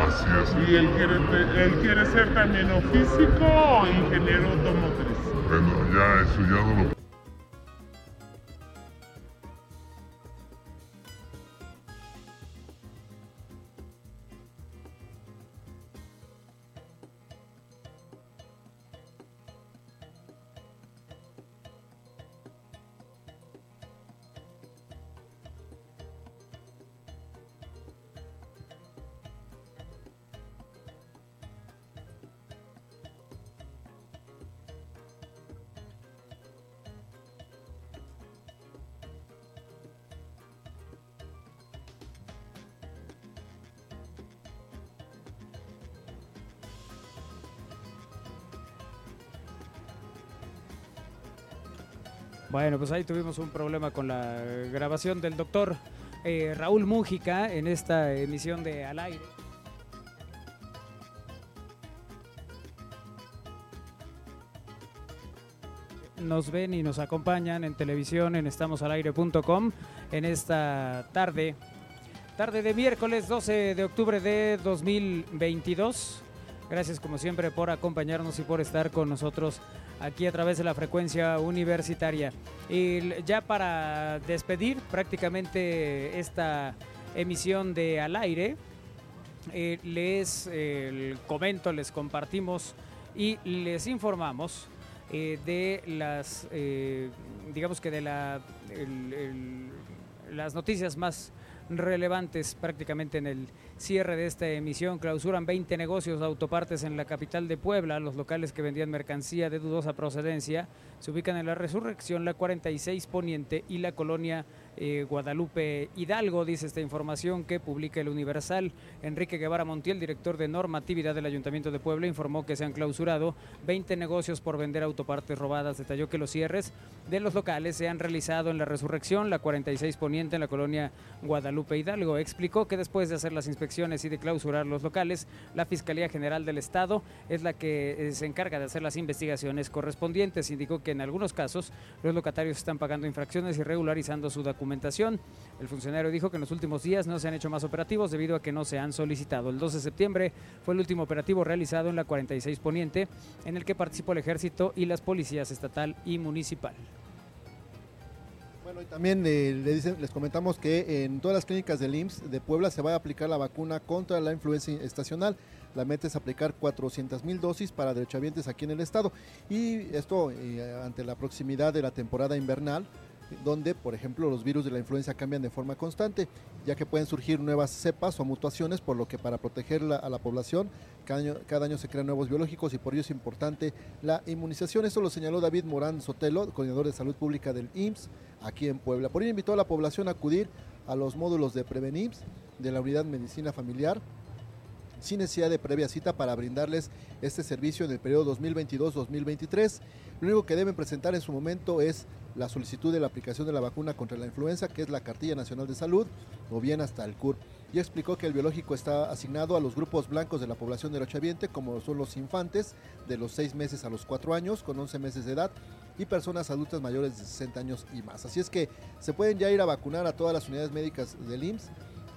Así es. Y él quiere, él quiere ser también o físico o ingeniero automotriz. Bueno, ya eso ya no lo Bueno, pues ahí tuvimos un problema con la grabación del doctor eh, Raúl Mújica en esta emisión de Al aire. Nos ven y nos acompañan en televisión en estamosalaire.com en esta tarde, tarde de miércoles 12 de octubre de 2022. Gracias como siempre por acompañarnos y por estar con nosotros aquí a través de la frecuencia universitaria. Y ya para despedir prácticamente esta emisión de Al aire, eh, les comento, les compartimos y les informamos eh, de las, eh, digamos que de la, las noticias más relevantes prácticamente en el cierre de esta emisión. Clausuran 20 negocios de autopartes en la capital de Puebla. Los locales que vendían mercancía de dudosa procedencia se ubican en la Resurrección, la 46 Poniente y la colonia eh, Guadalupe Hidalgo, dice esta información que publica el Universal. Enrique Guevara Montiel, director de normatividad del Ayuntamiento de Puebla, informó que se han clausurado 20 negocios por vender autopartes robadas. Detalló que los cierres de los locales se han realizado en la Resurrección, la 46 Poniente, en la colonia Guadalupe Hidalgo. Explicó que después de hacer las inspecciones y de clausurar los locales, la Fiscalía General del Estado es la que eh, se encarga de hacer las investigaciones correspondientes. Indicó que en algunos casos los locatarios están pagando infracciones y regularizando su documentación. El funcionario dijo que en los últimos días no se han hecho más operativos debido a que no se han solicitado. El 12 de septiembre fue el último operativo realizado en la 46 Poniente, en el que participó el ejército y las policías estatal y municipal. Bueno, y también eh, les comentamos que en todas las clínicas del IMSS de Puebla se va a aplicar la vacuna contra la influenza estacional. La meta es aplicar 400 mil dosis para derechohabientes aquí en el estado. Y esto eh, ante la proximidad de la temporada invernal, donde, por ejemplo, los virus de la influenza cambian de forma constante, ya que pueden surgir nuevas cepas o mutaciones, por lo que para proteger a la población, cada año, cada año se crean nuevos biológicos y por ello es importante la inmunización. Esto lo señaló David Morán Sotelo, coordinador de salud pública del IMSS aquí en Puebla. Por ello invitó a la población a acudir a los módulos de Prevenims de la Unidad Medicina Familiar sin necesidad de previa cita para brindarles este servicio en el periodo 2022-2023. Lo único que deben presentar en su momento es la solicitud de la aplicación de la vacuna contra la influenza, que es la Cartilla Nacional de Salud, o bien hasta el CUR. Y explicó que el biológico está asignado a los grupos blancos de la población del Ochaviente, como son los infantes de los 6 meses a los 4 años, con 11 meses de edad, y personas adultas mayores de 60 años y más. Así es que se pueden ya ir a vacunar a todas las unidades médicas del IMSS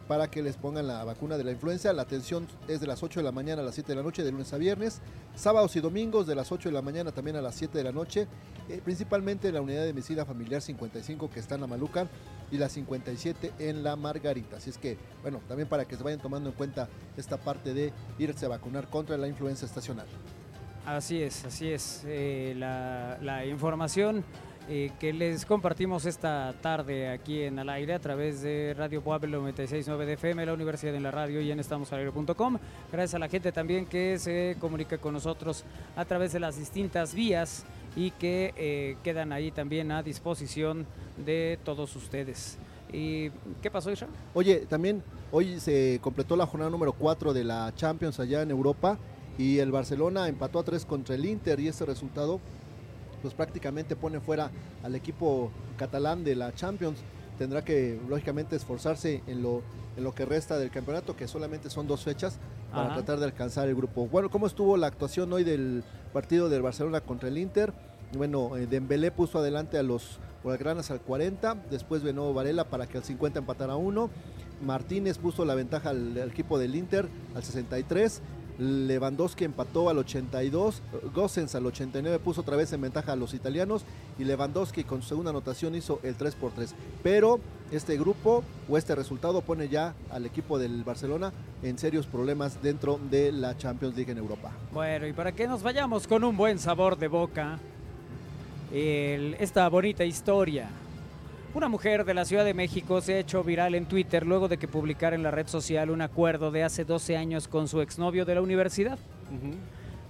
para que les pongan la vacuna de la influenza. La atención es de las 8 de la mañana a las 7 de la noche, de lunes a viernes. Sábados y domingos de las 8 de la mañana también a las 7 de la noche. Eh, principalmente en la unidad de medicina familiar 55 que está en la Maluca y la 57 en la Margarita. Así es que, bueno, también para que se vayan tomando en cuenta esta parte de irse a vacunar contra la influenza estacional. Así es, así es. Eh, la información eh, que les compartimos esta tarde aquí en Al Aire a través de Radio Pueblo 96.9 de FM, la Universidad en la Radio y en estamosalaire.com. Gracias a la gente también que se comunica con nosotros a través de las distintas vías y que eh, quedan ahí también a disposición de todos ustedes. ¿Y qué pasó, Isra? Oye, también hoy se completó la jornada número 4 de la Champions allá en Europa y el Barcelona empató a 3 contra el Inter y ese resultado pues prácticamente pone fuera al equipo catalán de la Champions. Tendrá que lógicamente esforzarse en lo, en lo que resta del campeonato, que solamente son dos fechas, para Ajá. tratar de alcanzar el grupo. Bueno, ¿cómo estuvo la actuación hoy del partido del Barcelona contra el Inter? Bueno, eh, Dembélé puso adelante a los Granas al 40, después venó Varela para que al 50 empatara uno. Martínez puso la ventaja al, al equipo del Inter al 63. Lewandowski empató al 82, Gossens al 89 puso otra vez en ventaja a los italianos y Lewandowski con su segunda anotación hizo el 3 por 3. Pero este grupo o este resultado pone ya al equipo del Barcelona en serios problemas dentro de la Champions League en Europa. Bueno, y para que nos vayamos con un buen sabor de boca, esta bonita historia. Una mujer de la Ciudad de México se ha hecho viral en Twitter luego de que publicara en la red social un acuerdo de hace 12 años con su exnovio de la universidad.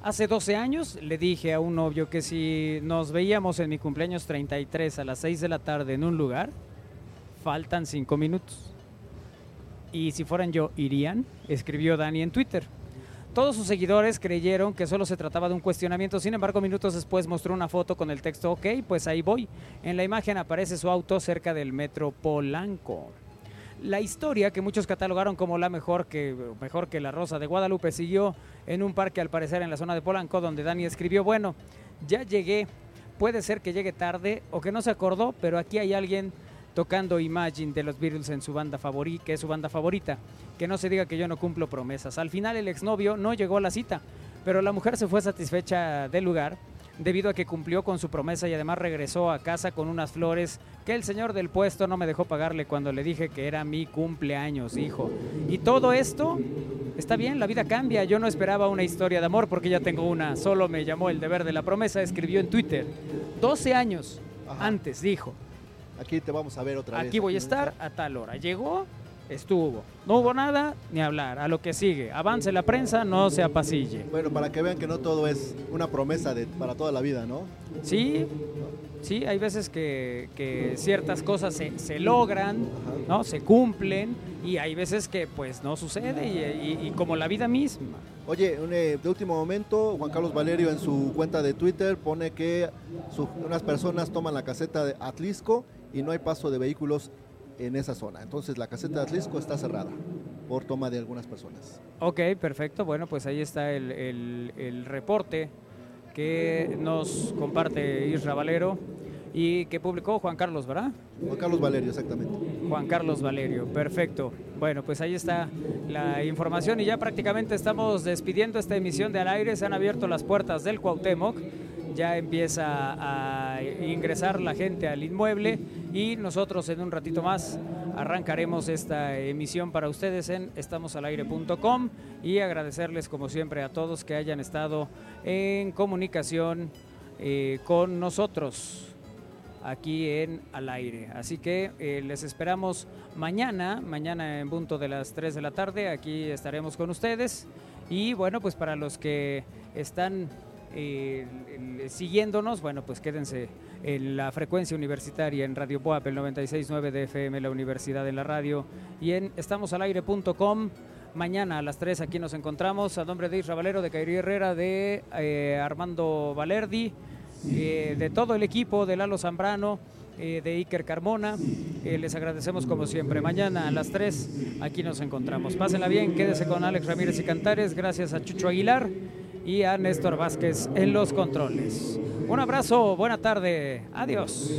Hace 12 años le dije a un novio que si nos veíamos en mi cumpleaños 33 a las 6 de la tarde en un lugar, faltan 5 minutos. Y si fueran yo, ¿irían? Escribió Dani en Twitter. Todos sus seguidores creyeron que solo se trataba de un cuestionamiento, sin embargo, minutos después mostró una foto con el texto, ok, pues ahí voy. En la imagen aparece su auto cerca del metro Polanco. La historia que muchos catalogaron como la mejor que, mejor que la Rosa de Guadalupe siguió en un parque al parecer en la zona de Polanco donde Dani escribió, bueno, ya llegué, puede ser que llegue tarde o que no se acordó, pero aquí hay alguien tocando Imagine de los Beatles en su banda favorita, que es su banda favorita. Que no se diga que yo no cumplo promesas. Al final el exnovio no llegó a la cita, pero la mujer se fue satisfecha del lugar debido a que cumplió con su promesa y además regresó a casa con unas flores que el señor del puesto no me dejó pagarle cuando le dije que era mi cumpleaños, hijo. Y todo esto está bien, la vida cambia. Yo no esperaba una historia de amor porque ya tengo una. Solo me llamó el deber de la promesa, escribió en Twitter. 12 años antes dijo. Aquí te vamos a ver otra vez. Aquí voy a estar a tal hora. Llegó, estuvo. No hubo nada, ni hablar. A lo que sigue. Avance la prensa, no se apacille. Bueno, para que vean que no todo es una promesa de, para toda la vida, ¿no? Sí, sí, hay veces que, que ciertas cosas se, se logran, ¿no? Se cumplen y hay veces que pues no sucede y, y- y como la vida misma. Oye, un, eh, de último momento, Juan Carlos Valerio en su cuenta de Twitter pone que su- unas personas toman la caseta de Atlisco y no hay paso de vehículos en esa zona. Entonces la caseta de Atlisco está cerrada por toma de algunas personas. Ok, perfecto. Bueno, pues ahí está el, el- el reporte que nos comparte Isra Valero y que publicó Juan Carlos, ¿verdad? Juan Carlos Valerio, exactamente. Juan Carlos Valerio, perfecto. Bueno, pues ahí está la información y ya prácticamente estamos despidiendo esta emisión de al aire. Se han abierto las puertas del Cuauhtémoc. Ya empieza a ingresar la gente al inmueble y nosotros en un ratito más arrancaremos esta emisión para ustedes en estamosalaire.com y agradecerles como siempre a todos que hayan estado en comunicación eh, con nosotros aquí en Al Aire. Así que eh, les esperamos mañana, mañana en punto de las 3 de la tarde, aquí estaremos con ustedes. Y bueno, pues para los que están siguiéndonos, bueno, pues quédense en la frecuencia universitaria en Radio Boap, el 96.9 de FM, la Universidad en la Radio, y en estamosalaire.com. Mañana a las 3 aquí nos encontramos, a nombre de Isra Valero, de Kairi Herrera, de eh, Armando Valerdi, eh, de todo el equipo, de Lalo Zambrano, eh, de Iker Carmona. Les agradecemos como siempre. Mañana a las 3 aquí nos encontramos. Pásenla bien, quédese con Alex Ramírez y Cantares. Gracias a Chucho Aguilar y a Néstor Vázquez en los controles. Un abrazo, buena tarde, adiós.